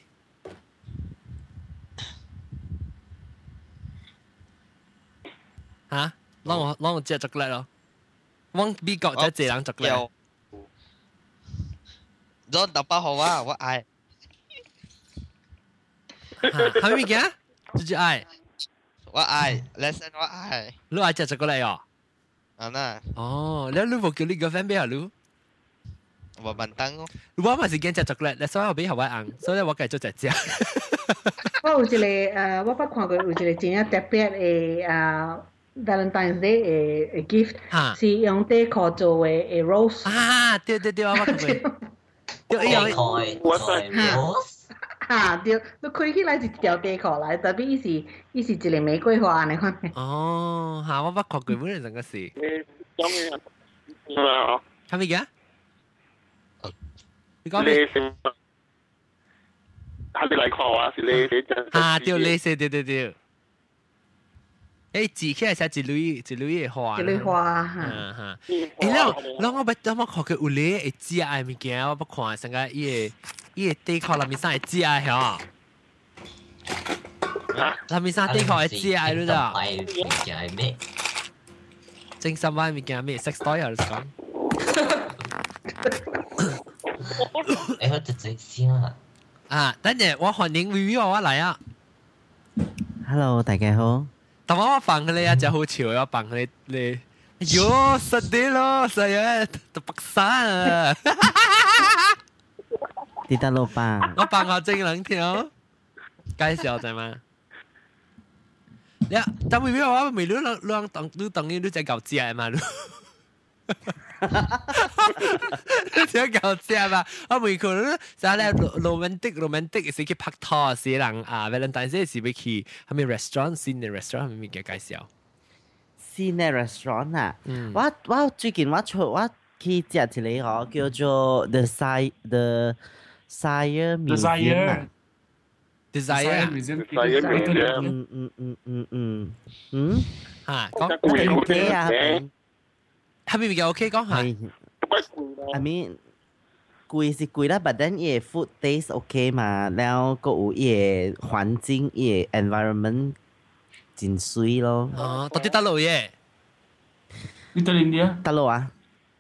嚇？讓我讓我借巧克力咯。我美国就济人 chocolate。咗豆包好啊，我爱。系咪嘅？自己爱。我爱，lesson 我爱。你爱食食过嚟哦？啊那。哦，你你冇叫你个 friend 俾下你？我笨蛋咯。我咪是惊食 chocolate，所以我俾后尾硬，所以我继续食食。我有一个诶，我捌看过有一个真正特别嘅诶。 Valentine's Day 嘅 gift 是用 decor 做嘅嘅 rose。啊，对对对，我捌过。就一样，我吓对，你开起来是一条地壳来，特别伊是伊是一个玫瑰花你看。哦，吓我捌看过本人成个事。你讲咩啊？系啊？系咪嘅？你讲咩？系你嚟看啊？是你你真。啊，对，你是对对对。 诶，字起来写一蕊一蕊嘅花，一蕊花哈。哈，诶，然后然后我捌我捌看佢有咧会食嘅物件，我捌看成个伊个伊个地壳内面生会食嘅吓。内面生地壳会食嘅，你知道？物件系咩？正三万物件咩？sex toy 啊，你讲？诶，我直接先啊。啊，等阵我欢迎 Vivi 我嚟啊。 Hello，大家好。 但我放佢哋啊，就好潮，我放佢哋，哟，实啲咯，成日都白山啊！ 啲得老板，我扮下正两条，介绍啫嘛。呀，但系咩话？未你两两等你等你你只狗只嘛？你 [laughs] 只狗只嘛？我未佢咧，就系咧 romantic romantic 是去拍拖是人啊，Valentine Day 是要去系咪 restaurant 新嘅 restaurant 系咪嘅介绍？新嘅 restaurant 啊，我我最近我出我去食一个哦，叫做 The Sire The Sire Museum。desire museum Desire itu Museum. Ừ, ừ, ừ, ừ, ừ. Ừ. 吓讲 Chắc quỷ Ok cũng Habibiga, okay, go ahead. I mean, 贵是贵啦，but then 也 food taste OK 嘛，然後個有也環境也 environment 真水咯。哦，到底大陸耶？Little India。大陸啊，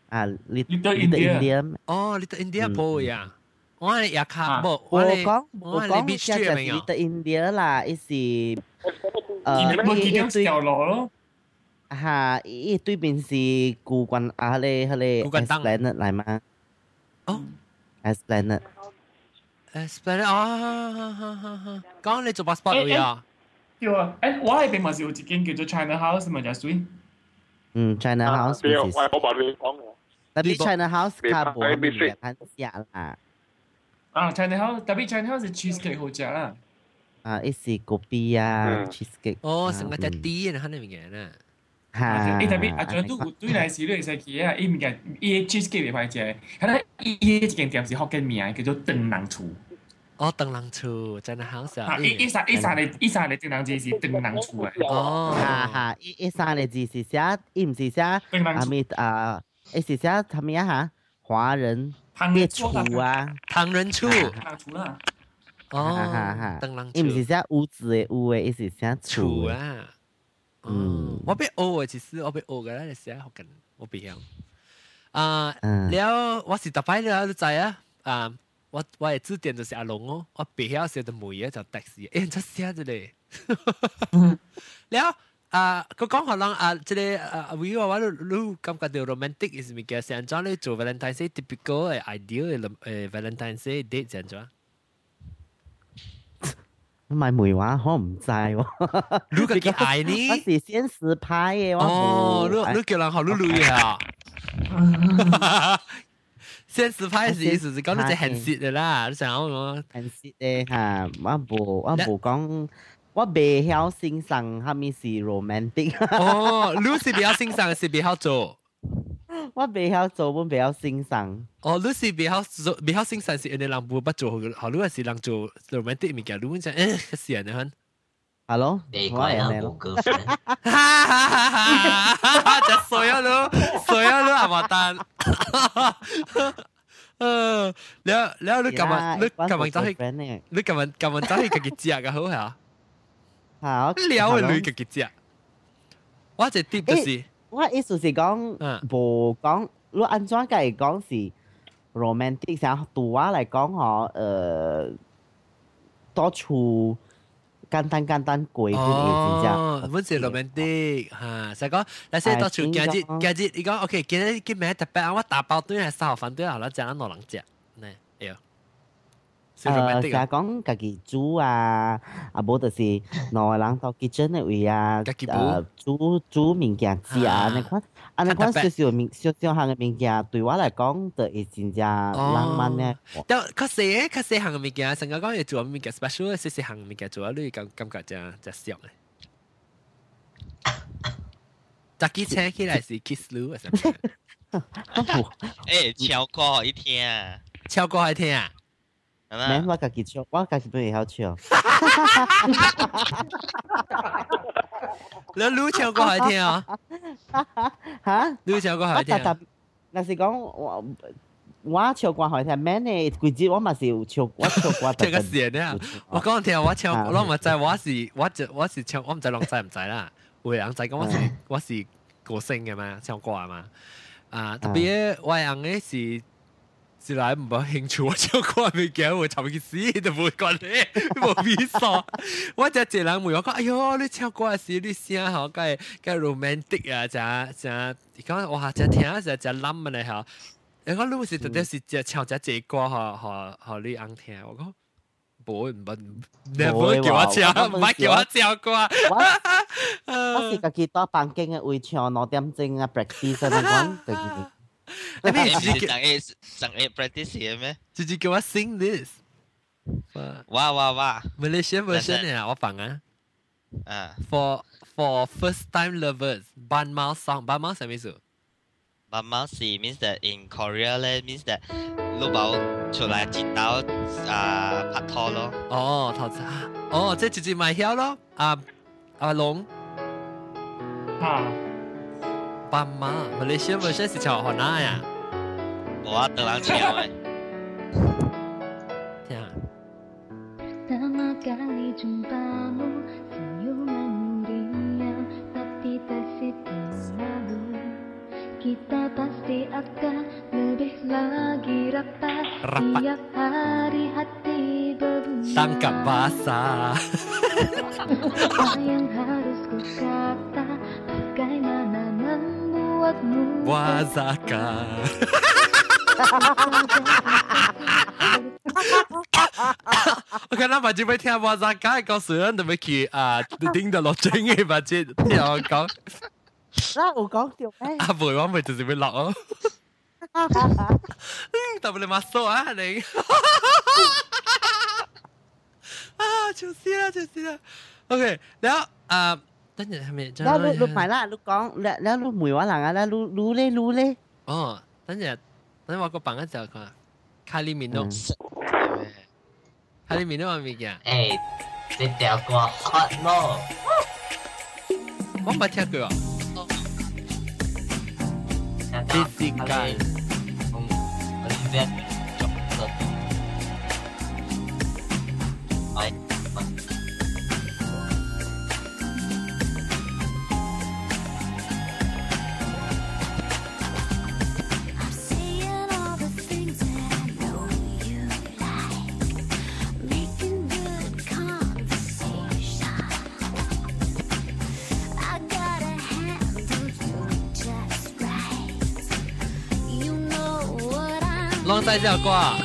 啊，Little India。哦，Little India 坡呀。我係也卡冇，我講我講你 Little India 啦，意思，誒，一堆一堆掉落咯。吓，伊对面是古关啊，迄个迄个古关灯 Esplanade 嚟嘛？哦，Esplanade。 Esplanade 哦，讲你做 passport 会啊？有啊，诶，我喺边咪是有一间叫做 China House 咪就水，嗯，China 啊 House 对，我唔是，我冇你讲嘅。但系 China House 别较无别别嘢睇食啦。啊 China House，特别 China House 是 cheesecake 好食啦，啊，伊是果比啊嗯，cheesecake。哦，成个只 D 啊，肯定嘅 啦。嚇。誒特別啊，仲都對嚟時你會使去啊，伊物件伊 cheesecake 袂歹食，係啦，伊伊一間店是福建名叫做鄧人厝，哦，鄧冷厝真係好食。啊，伊伊三伊三個伊三個鄧人字是鄧人厝嘅，哦，嚇嚇，伊伊三個字是寫，伊唔是寫啊鄧人厝，咪啊，伊是寫係咪啊嚇？華人行咩厝啊？唐人厝。人厝啦，哦哈哈哈，鄧冷伊唔是厝。寫屋子嘅屋嘅，伊是寫厝嘅。厝啊。嗯嗯，我被學嘅，其實我被學嘅咧，你寫學緊，我別曉。啊，嗯，了我是特擺了，就知啊？啊，我我嘅字典就是阿龍哦，我別曉寫到每嘢就的士，誒，真寫咗咧。[laughs] 了啊，佢講可能啊，即係啊，為話我你感覺到 romantic 係咪嘅？成咗你做 Valentine's Day typical 嘅 ideal Valentine's Day date。買梅花我唔知喎。[laughs] 我呢？是現實派嘅，我哦，冇你你叫人學你女啊？[laughs] 現實派是意思是講你只現實嘅啦，你想我講。現實嘅嚇，我冇我冇講，我未曉欣賞係咪是 romantic，哦，你是比較欣賞，是比較做。我未晓做，我未晓欣赏。哦，你是比较做，比较欣赏是人哋人不不做好，好你系是人做 romantic 物件，你会讲诶，是人啊， Hello，你怪啊冇 girlfriend，哈哈哈哈哈哈，就衰啊你，衰啊你阿妈蛋。呃，แล้วแล้ว你今日你今日走去， friend 咧，你今日今日走去自己食嘅好系啊？好，了嘅女自己食，我只 tip 就是。 我意思是講，嗯。無講，如果按怎嚟講是 romantic，像對我嚟講嗬，誒，多處簡單簡單過嗰啲真哦，正。阮是 romantic 哈，就講，嗱，先多處今日今日，你講 OK，今日今日特別，我打包對係三號飯對好啦，食咱兩人食，是誒係啊，講家己煮啊，啊無就是兩個人到 kitchen 嘅位啊，家己煮誒煮煮物件食啊，啊你看，啊你看少少物少少項嘅物件，對我嚟講就係真正浪漫咧。但較細嘅較細項嘅物件，成日講要做物件 special 嘅細細項嘅物件做啊，你感感覺真真爽嘅。扎機請起來是 kiss 路啊，誒，[laughs] 超過一天，超過係聽啊！免系嘛？我家己唱，我家己都会晓唱。你路超过系听啊，吓？路超过系听啊。我特特，若是讲我我唱歌好听，免诶规节我嘛是有唱，我唱歌特听个线咧，我讲听我唱，我唔知我是我就我是唱，我唔知人知唔知啦。有人知讲我是我是歌星嘅嘛，唱歌啊嘛。啊，特别我人嘅是 是来唔冇兴趣，我唱歌物件会寻佢死都冇关系，冇比赛。我就一人问我讲，哎呦，你唱歌时你声好，梗系梗系 romantic 啊，就就讲哇，就听就就冧嘅咧吓。 你讲你是特别是只唱只这歌，学学学你啱听，我讲。冇唔唔，你唔好叫我唱，唔系叫我唱歌。我是家己多房间嘅会唱两点钟啊，practice 啊，讲对。 那边直接上诶，上诶，practice 诶咩？直接给我 sing this。哇哇哇！Malaysian version 啊，我放啊。嗯。For for first time lovers, Ban Mao song. Ban Mao 什么意思？Ban Mao 是 means that in Korea 咧，means that 路宝出来接到啊拍拖咯。哦，头子啊，哦，这直接买票咯。啊，阿龙。啊。爸妈，马来西亚马来西亚好难呀。我要等人聊哎。听。kita pasti akan lebih lagi rapat. Setiap hari hati berbunyi tangkap basah. Yang harus ku kata? Bagaimana wa zaka OK，咱把这边听我咋解个事，咱咪去啊，顶到落井嘅把这听我讲。那我讲掉咩？啊，唔我咪就是咪落哦。嗯，特別你抹梳啊你。啊，笑死啦，笑死啦。OK，然後啊。咱就还没。然后你你买啦，你讲，然然后你梅话人啊，然后你咧你咧。哦，咱就咱话个办一就佢，卡里面都，卡里面都話咩嘅？誒，你條歌好咯。我冇聽過。Big guy。嗯，我唔知。浪仔這首歌啊，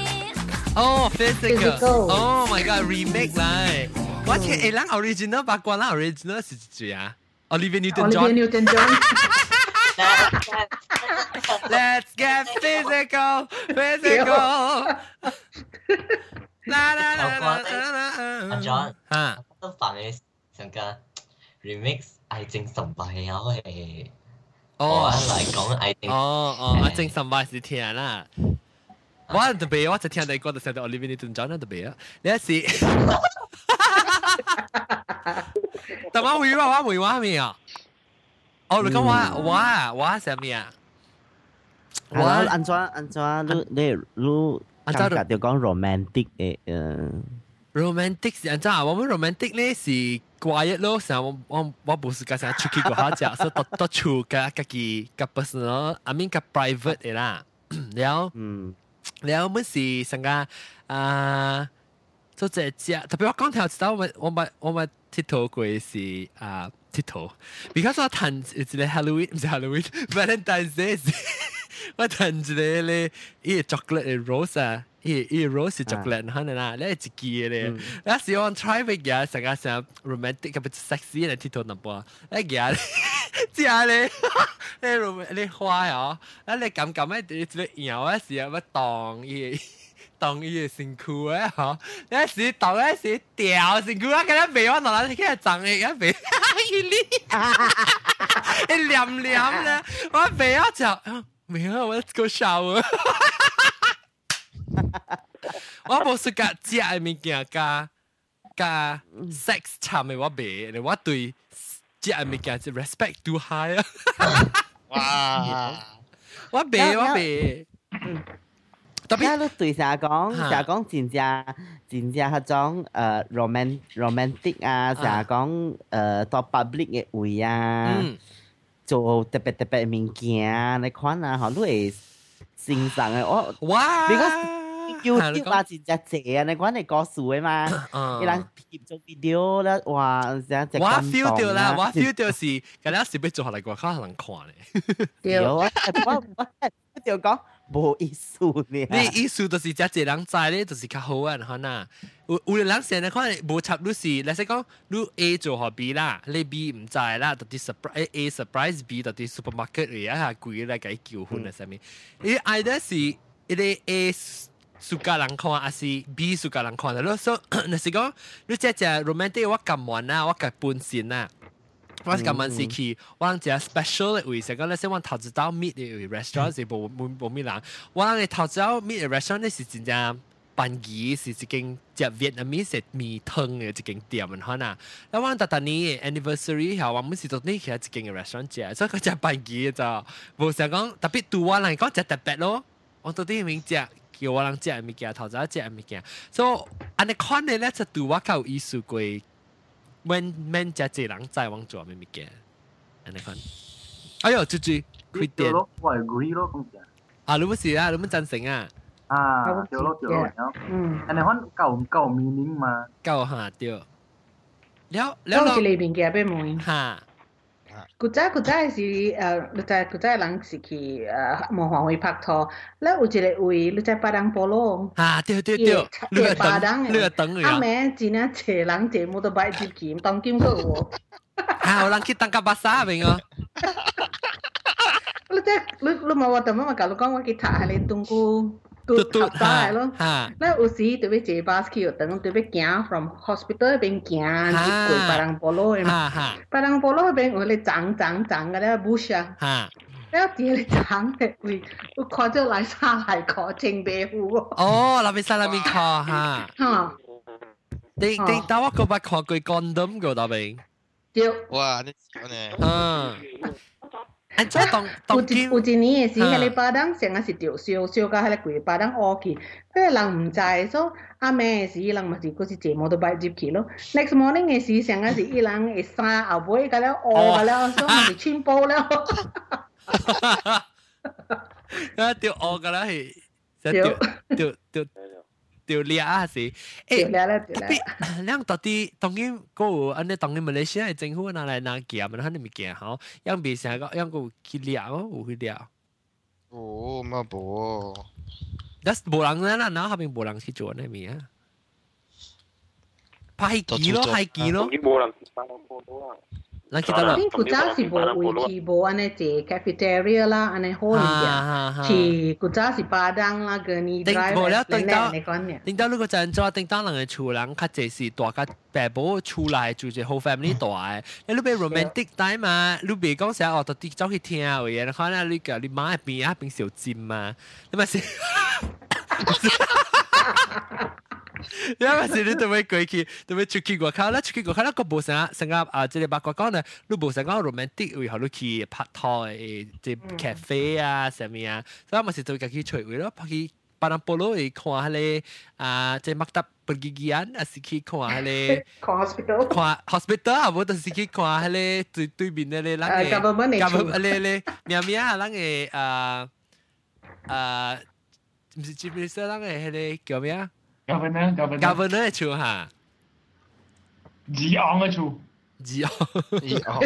哦，Physical，Oh my God，remake 嚟，我聽誒，咱 original 八卦，咱 original 是幾句啊？Olivia Newton-John。Olivia Newton-John。Let's get physical, physical. 啦啦啦啦啦阿 John，嚇，都煩你成個 remix 愛情神敗啊喂！我嚟講愛情。哦哦，阿正神話是聽啦。我人特別，我一聽你講就成日 Olivier 做人特別啊！你一時，但我會話我會話咩啊？哦，你講我我啊我係咩啊？我安怎安怎你你你安怎就講 romantic 誒？嗯，romantic 是安怎？我們 romantic 咧是 quiet 咯，成我我我唔是講成出去個下只，所以多多處加加己加 personal，I mean 加 private 嘅啦，然後嗯。แล้วมัน是成个啊，做这只特别我讲头知道我我咪我咪铁头过是啊铁头，because 我弹一个 Halloween 唔是 Halloween，Valentine's Day 我弹一个咧，依个 chocolate 嘅 rose 啊。 伊伊 rose chocolate 可能啦，你系自己嘅咧。那时我 try 乜嘢，成个成 romantic 咁 sexy 嘅铁头那波，你嘢之后咧，你 rom 你花哦，那你咁咁咧，你你摇嗰时有乜当伊当伊身躯咧嗬？有时当嗰时掉身躯啊，咁样俾我落嚟，佢系挣嘅，一俾伊哩，一黏黏咧，我俾我就没有，我 go shower。 [laughs] 我冇識甲食嘅物件加加 sex 參嘅我袂，我对食嘅物件就 respect too high 啊！[laughs] 哇！我袂我袂。特別你對成日講，成日講真正真正嗰種誒 roman romantic 啊，成日講誒到 public 嘅位啊，做特别特别嘅物件，你看啊，好，都係欣賞嘅。我哇，because YouTube 啊，真正謝啊！你講你歌數嘅嘛，你人拍做 video 咧，哇，成隻我 feel 到啦，我 feel 到是，咁樣是要做下嚟個可能看咧。有啊，我我就講冇意思呢。你意思就是只一人知咧，就是較好啊，可能有有的人成日可能冇插你是，你說講你 A 做何 B 啦，你 B 唔知啦，到啲 surprise A surprise B 到啲 supermarket 嚟啊，下貴嚟計叫婚啊上面，你 either 是一啲 A สุกาลังคอนอาซีบีสุกาลังคอนแล้ว so นั่นสิก็รู้จักจะโรแมนติกว่ากำมันนะว่ากับปุ่นสินนะว่ากับมันสิคือว่าจะ special 嘅位，成个咧，即系我头知道 meet 嘅 restaurant 是冇冇冇咩人，我哋头知道 meet 嘅 restaurant 咧是真正泮鱼是一间只 Vietnamese 嘅米汤嘅一间店啊，可能。แล้ววันตัดนี้ anniversary เหรอว่ามันสิตรงนี้คือ一间嘅 restaurant 啫，所以佢只泮鱼就冇成讲特别对我嚟讲就特别咯，我到底明只。 叫我人食嘅物件，頭先食嘅物件，所以安尼看咧，就對我較有意思過。免免食濟人再往做咩物件，安尼看。哎呦，豬豬，佢點？我係故意咯，講嘢。啊，你唔是啊，你唔贊成啊？啊，對咯對咯，嗯，安尼看夠夠 meaning 嘛？夠嚇對。了了，講一個物件俾問。嚇。古早古早是誒，你知古早人是去誒莫華會拍拖，咧有一個位，你知巴當波羅啊，對對對，綠巴當嘅，綠燈嘅，阿妹只能坐人坐摩托車接佢，當金閣喎。啊，有人去當夾巴沙邊個？你知你你問我點樣？我教你講，我去睇下你東姑。嘟嘟大咯，那有时特别坐巴士去，等特别行 from hospital 嗰边行去过巴朗波罗嘅嘛，巴朗波罗嗰边我哋长长长嘅咧 bush 啊，แล้ว啲你长嘅会会看咗嚟沙嚟个清白虎哦，那边沙那边看吓，吓，你你打我个把看过 condom 个那边，对，哇，你讲呢？嗯。อันจะต้องต้องกินอุจินี้สิให้เลยปาดังเสียงสิเดียวเสียวเสียวก็ให้เลยกุยปาดังออกกี่เพื่อหลัง唔ใจ so อาแม่สิ 安怎当当金？有一年诶时，迄个巴当成啊是着烧，烧到迄个规巴当乌去，迄个人毋知，所以阿妹诶时，人嘛是佫是坐摩托拜入去咯。Next morning 诶时，成啊是伊人诶衫后尾甲了乌甲了，所以嘛是穿布了。啊，着乌甲了是，着着着。掉掠啊是，诶，掉掠啦，特别，两到底当然个安尼当然马来西亚政府拿来拿检，咪肯定咪检好，样别成个样个去掠哦，有去掠。哦，嘛无。但是无人咧，嗱，后边无人去做呢咪啊？拍机咯，拍机咯。冇人拍到 咱记得啦。恁古早是无位去无安尼坐 cafeteria 啦，安尼好物件。去古早是巴当啦，个你 drive 无了，等到等到如果真做，等到人嘅厝人较济是大家爸母出来就系 whole family 大嘅。你别 romantic time 嘛，你别讲成哦，到啲走去听嘅嘢，可能你个你妈边啊边小尖嘛，你咪是。 因为是你都会过去，都会出去外口啦，出去外口啦，个无成成个啊，即系八卦讲呢，你无成个 romantic 为何你去拍拖诶，即系 cafe 啊，什么啊，所以咪是做家己出位咯，拍去巴兰波罗去看下咧啊，即系麦达 pergigian 啊，是去看下咧，看 hospital，看 hospital 啊，无就是去看下咧对对面咧咧，人嘅 government 嘅咧咧，咩咩啊，人嘅啊啊，唔是 chief minister 人嘅迄个叫咩啊 ？governor governor governor 嘅厝吓，二昂嘅厝，二昂二昂，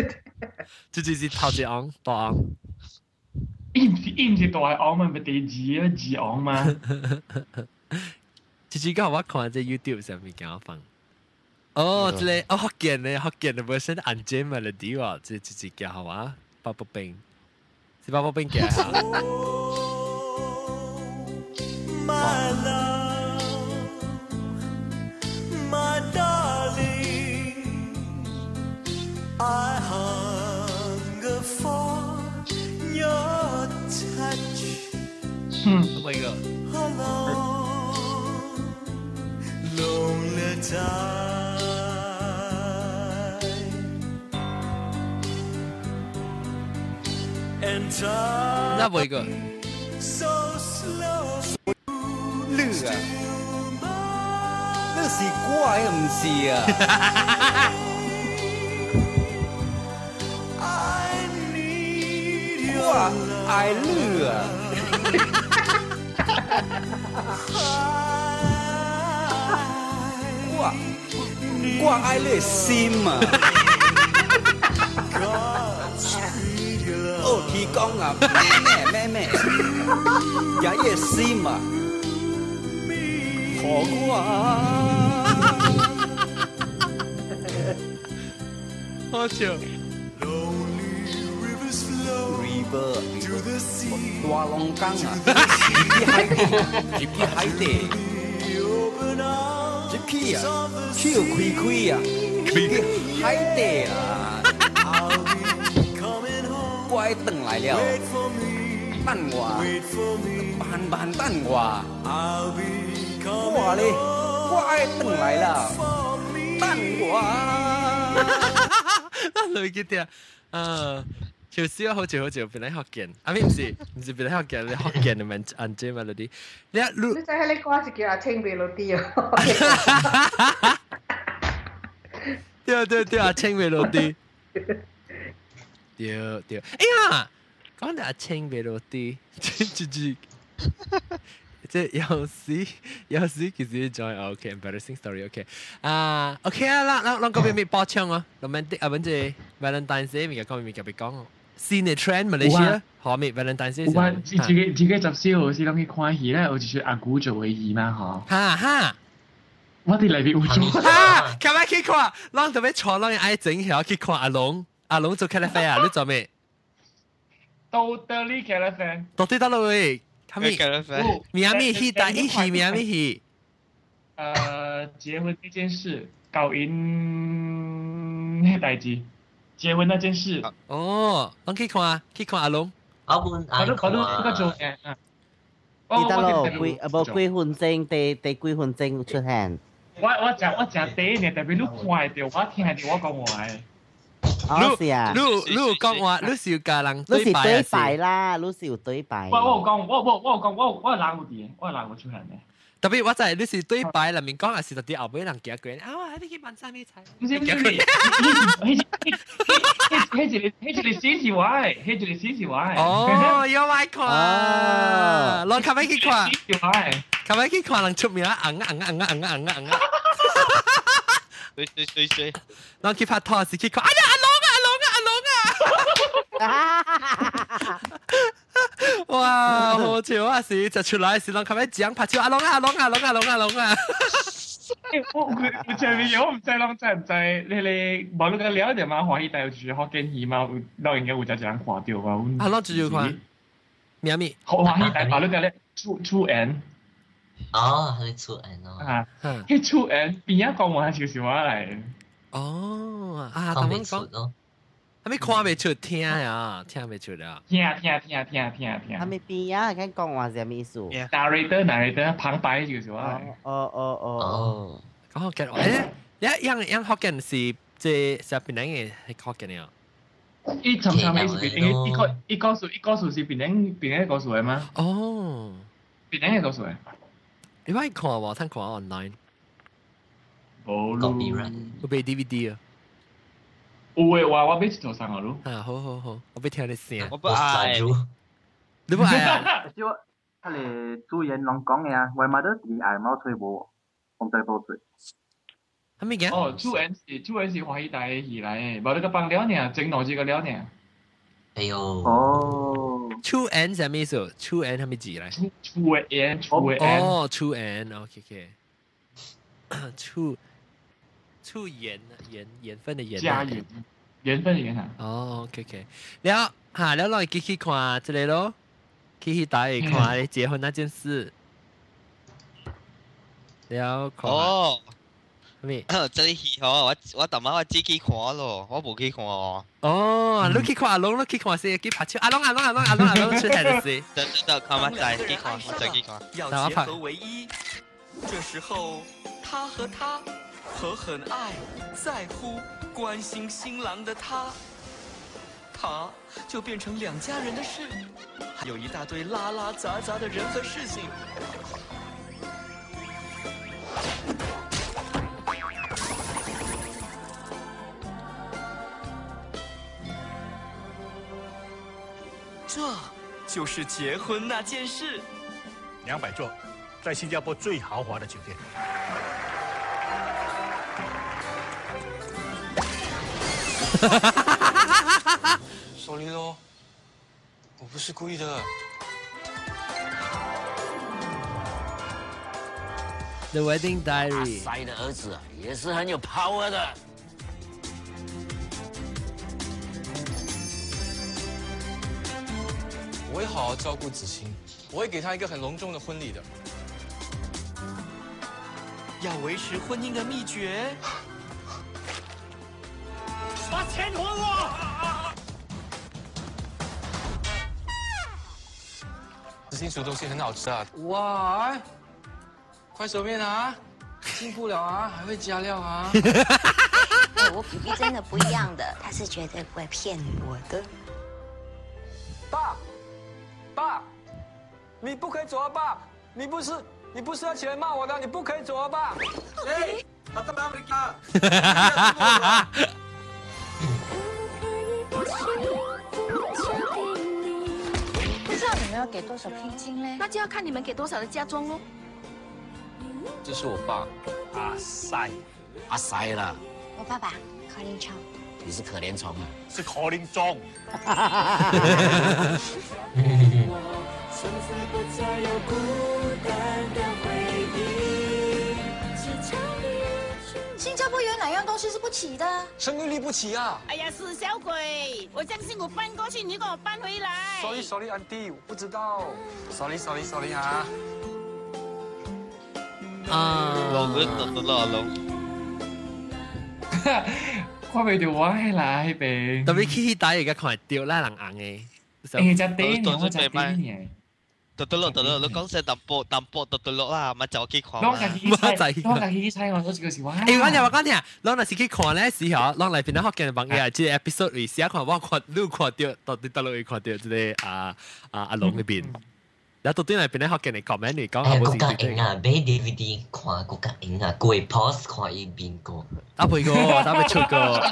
即系头一昂大昂。伊唔是伊唔是大昂嘛，咪第二啊二昂嘛。次次讲我看喺 YouTube 上面讲放。哦，即系哦福建嘅福建嘅 version 安静 melody 喎，即系次次讲好啊，八宝冰，是八宝冰嘅吓。My love, 那播一个。那播一个。乐啊！那是歌还不是啊？[laughs] 哇！爱乐。挂挂爱勒心嘛，哦，听讲啊，妹妹妹 than the moon 大龙岗啊，去海底，去海底，去去啊，去开开啊，去海底啊，乖，等来了，等我，慢慢等我，我嘞，乖，等来了，等我，哪里去的？呃。潮烧好似好似变嚟学见，啊咪唔是唔是变嚟学见，你学见你咪按住嘛嗰啲，你一录你真系你歌是叫阿青俾老啲啊！对对对，阿青美罗啲，对对，哎呀，讲到阿青美罗啲，即即即有时有时其实就系 OK embarrassing story OK 啊 OK 啊，嗱嗱嗱嗰边咪播唱啊，romantic 啊，本只 Valentine's Day 咪讲咪夹别讲。 新嘅 trend Malaysia 好咪 Valentine's Day 我自自己自己十四號時諗去看戲咧，我就是阿古做嘅戲嘛，嗬。哈哈，我哋嚟邊會做？哈，琴日去看，讓特別坐，讓人愛整起去看阿龍，阿龍做 c a l i f 啊，[laughs] 你做咩？到到呢 c a l i f 到底得啦喂，他們米亞米戲打一戲，米亞米戲。呃，結婚這件事，搞贏迄代志。结婚那件事。哦，我去看啊，去看阿龙。我本我都我都嗰个做嘅。记得咯，结啊无结婚证，第第结婚证出现。我我讲我讲第一年，特别你看到我听到我讲话嘅。哦，是啊。你你有讲话，你是有家人对对白对白啦，你是有对白。我我讲我我我讲我我系冷啲，我系冷出现嘅。 特别我就系你是对白里面讲系是特啲后尾人夹佢，啊我喺呢啲晚餐呢菜。唔是唔是，迄迄迄一个迄一个死是我嘅，迄一个死是我嘅。哦，有爱看，攞琴日去看，死是我嘅。琴日去看人出名啊，硬啊硬啊硬啊硬啊硬啊硬啊。对对对对，攞去拍拖时去看，哎呀阿龙啊阿龙啊阿龙啊！ 哇，好笑啊！時就出來時當咁樣講，拍照阿龍啊阿龍啊龍啊龍啊龍啊！我前面有唔知龍在唔在？你你網絡嘅聊點嘛？歡喜帶住學建議嘛？老人家有隻隻人看掉啊！阿龍只有看咩咪？好歡喜帶網絡嘅咧，出出人哦，係出人哦啊！佢出人邊一個我係笑笑話嚟哦啊！咁樣講。未出咯。还没看未出，听呀，听未出啊！听听听听听听。他们边啊，跟讲话是咩意思？narrator narrator 旁白就是话。哦哦哦哦。讲学紧，诶，一样样学紧是即系边样嘅系学紧啊？一常常系边样？一个一个数一个数是边样边样个数嘅吗？哦，边样嘅个数嘅？你可以看喎，睇看 online。冇咯。我俾 DVD 啊。 有诶，我。啊，好好好，我袂听你声，我不爱，你不爱啊？就，[laughs] 他咧主演龙宫诶啊，为嘛都第二猫吹无？洪在都吹。他咪讲？哦，Two N 是 Two N 是华西大二来诶，无个放料呢？整闹起个料呢？哎呦！哦，Two N 是咪一首？Two N 他咪几来？Two N Two N 哦，Two N OK OK。Two。[coughs] 出。出鹽鹽鹽分的缘，加鹽鹽分的缘啊。哦，OK OK，了哈，了落去去看這個咯，去去打去看你結婚那件事。了看。[coughs] 哦。咩？這裡戲嗬，我我尋晚我自己看咯，我冇去看哦。哦，你去看阿龙，你去看先，去拍照。阿龙阿龙阿龙阿龙阿龙出嚟的是。[laughs] 等等等，看我再去看，我再去看。要结合为一，这时候他和他。和很爱、在乎、关心新郎的他，他就变成两家人的事，还有一大堆拉拉杂杂的人和事情。这就是结婚那件事。两百座，在新加坡最豪华的酒店。哈哈哈哈哈哈哈哈哈哈说你喽我不是故意的。The wedding diary 塞的儿子也是很有 power 的。我会好好照顾子欣我会给他一个很隆重的婚礼的。要维持婚姻的秘诀？[laughs] 把钱还我！子欣煮东西很好吃啊！哇，快手面啊，进不了啊，还会加料啊。[laughs] 哎，我皮皮真的不一样的，他是绝对不会骗我的。爸，爸，你不可以走啊，爸！你不是你不是要起来骂我的，你不可以走啊，爸！哎，他干嘛啊？[laughs] [laughs] 不知道你们要给多少聘金嘞？那就要看你们给多少的嫁妆喽。这是我爸，阿塞，阿塞啦，我爸爸可怜虫，你是可怜虫啊！是可林中。新加坡有哪样东西是不起的？生育力不起啊哎呀，死小鬼！我这样辛苦搬过去，你就给我搬回来。！Sorry Sorry，安迪，我不知道。Sorry Sorry Sorry 啊！啊，龍嗰度都落龍。[laughs] 看未到我係啦，迄邊。特別 K 打而家看係掉啦，人硬嘅。誒，只啲我只啲嘢。得得咯得咯，你讲声淡薄淡薄得得咯啦，咪就去看攞架机猜，攞架机猜我嗰时嗰时哇！诶，我哋话讲听，攞那时去看咧时候，攞嚟边咧学嘅朋友，即系 episode 里时看我看你看到到底到底看到即个啊啊阿龙嗰边，然后到底嚟边咧学嘅你 comment 你讲诶，冇国家事影啊，买 DVD 看国家影啊，贵 pause 看一边个。打配个，打配出个。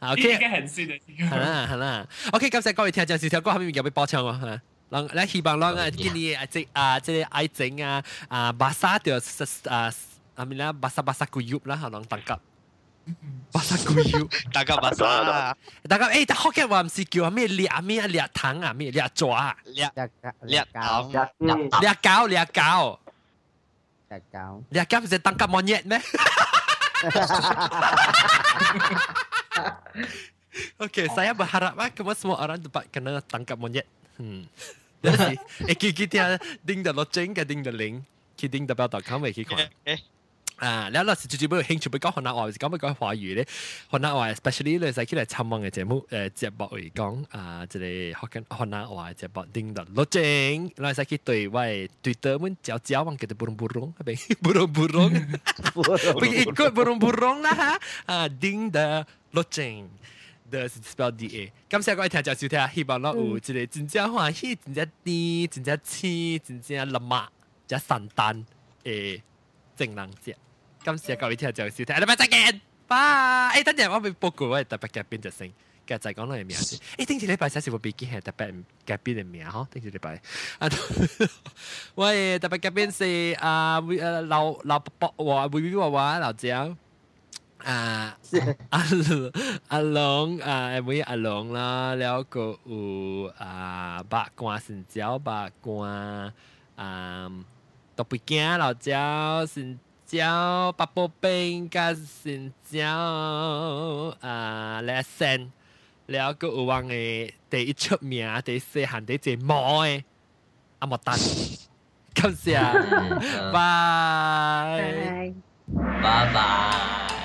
OK，应该很算啊。系啦系啦，OK，感谢各位听众，小条歌后面有俾播唱喎吓。让来希望让啊，今年啊即啊即系爱情啊啊巴沙就啊啊咪啦巴沙巴沙古玉啦，可能等级。巴沙古玉，大家巴沙，大家诶，但学嘅话唔是叫咩裂咩裂糖啊咩裂爪啊，裂裂搞裂胶裂胶裂胶，裂胶唔系等级 monyet 咩 ？Oke, saya berharap ah kamu semua orang dapat kena tangkap monyet. Hmm. Jadi, eh kita kita ding the loceng ke ding the link, ki ding the bell.com 嘅去看。啊，你有时最主要兴趣要讲河南话，还是讲要讲华语咧？河南话 especially 你使起嚟参望嘅节目，诶节目嚟讲啊，即系学紧河南话嘅节目，叮到落正，你使去对位对德文教教往叫做 burung burung，系咪 burung burung？不ikut burung burung 啦吓，啊叮的 logic 感 the spell D A 今次各位听众收听啊希望我，有一个真正欢喜，真正的，真正黐，真正啊立加，圣诞欸正能量。今次各位听众收听啊，礼拜再见。拜，诶，等阵，我未 book，我特别夹边就行。今日讲到诶名先，诶，听住礼拜三，先会 pick 嘅，特别改边的名哈，听住礼拜。啊，[laughs] 喂，特别夹边是啊，老老伯卜哇，薇薇娃娃，老蒋。啊，阿龙阿龙啊，唔阿龙啦，了个有啊，八卦神教八卦啊，都不惊老教神教八宝饼加神教啊，lesson，了个有王诶，第一出名，第一细汉，第一毛诶，阿莫丹，感谢，拜拜。拜拜。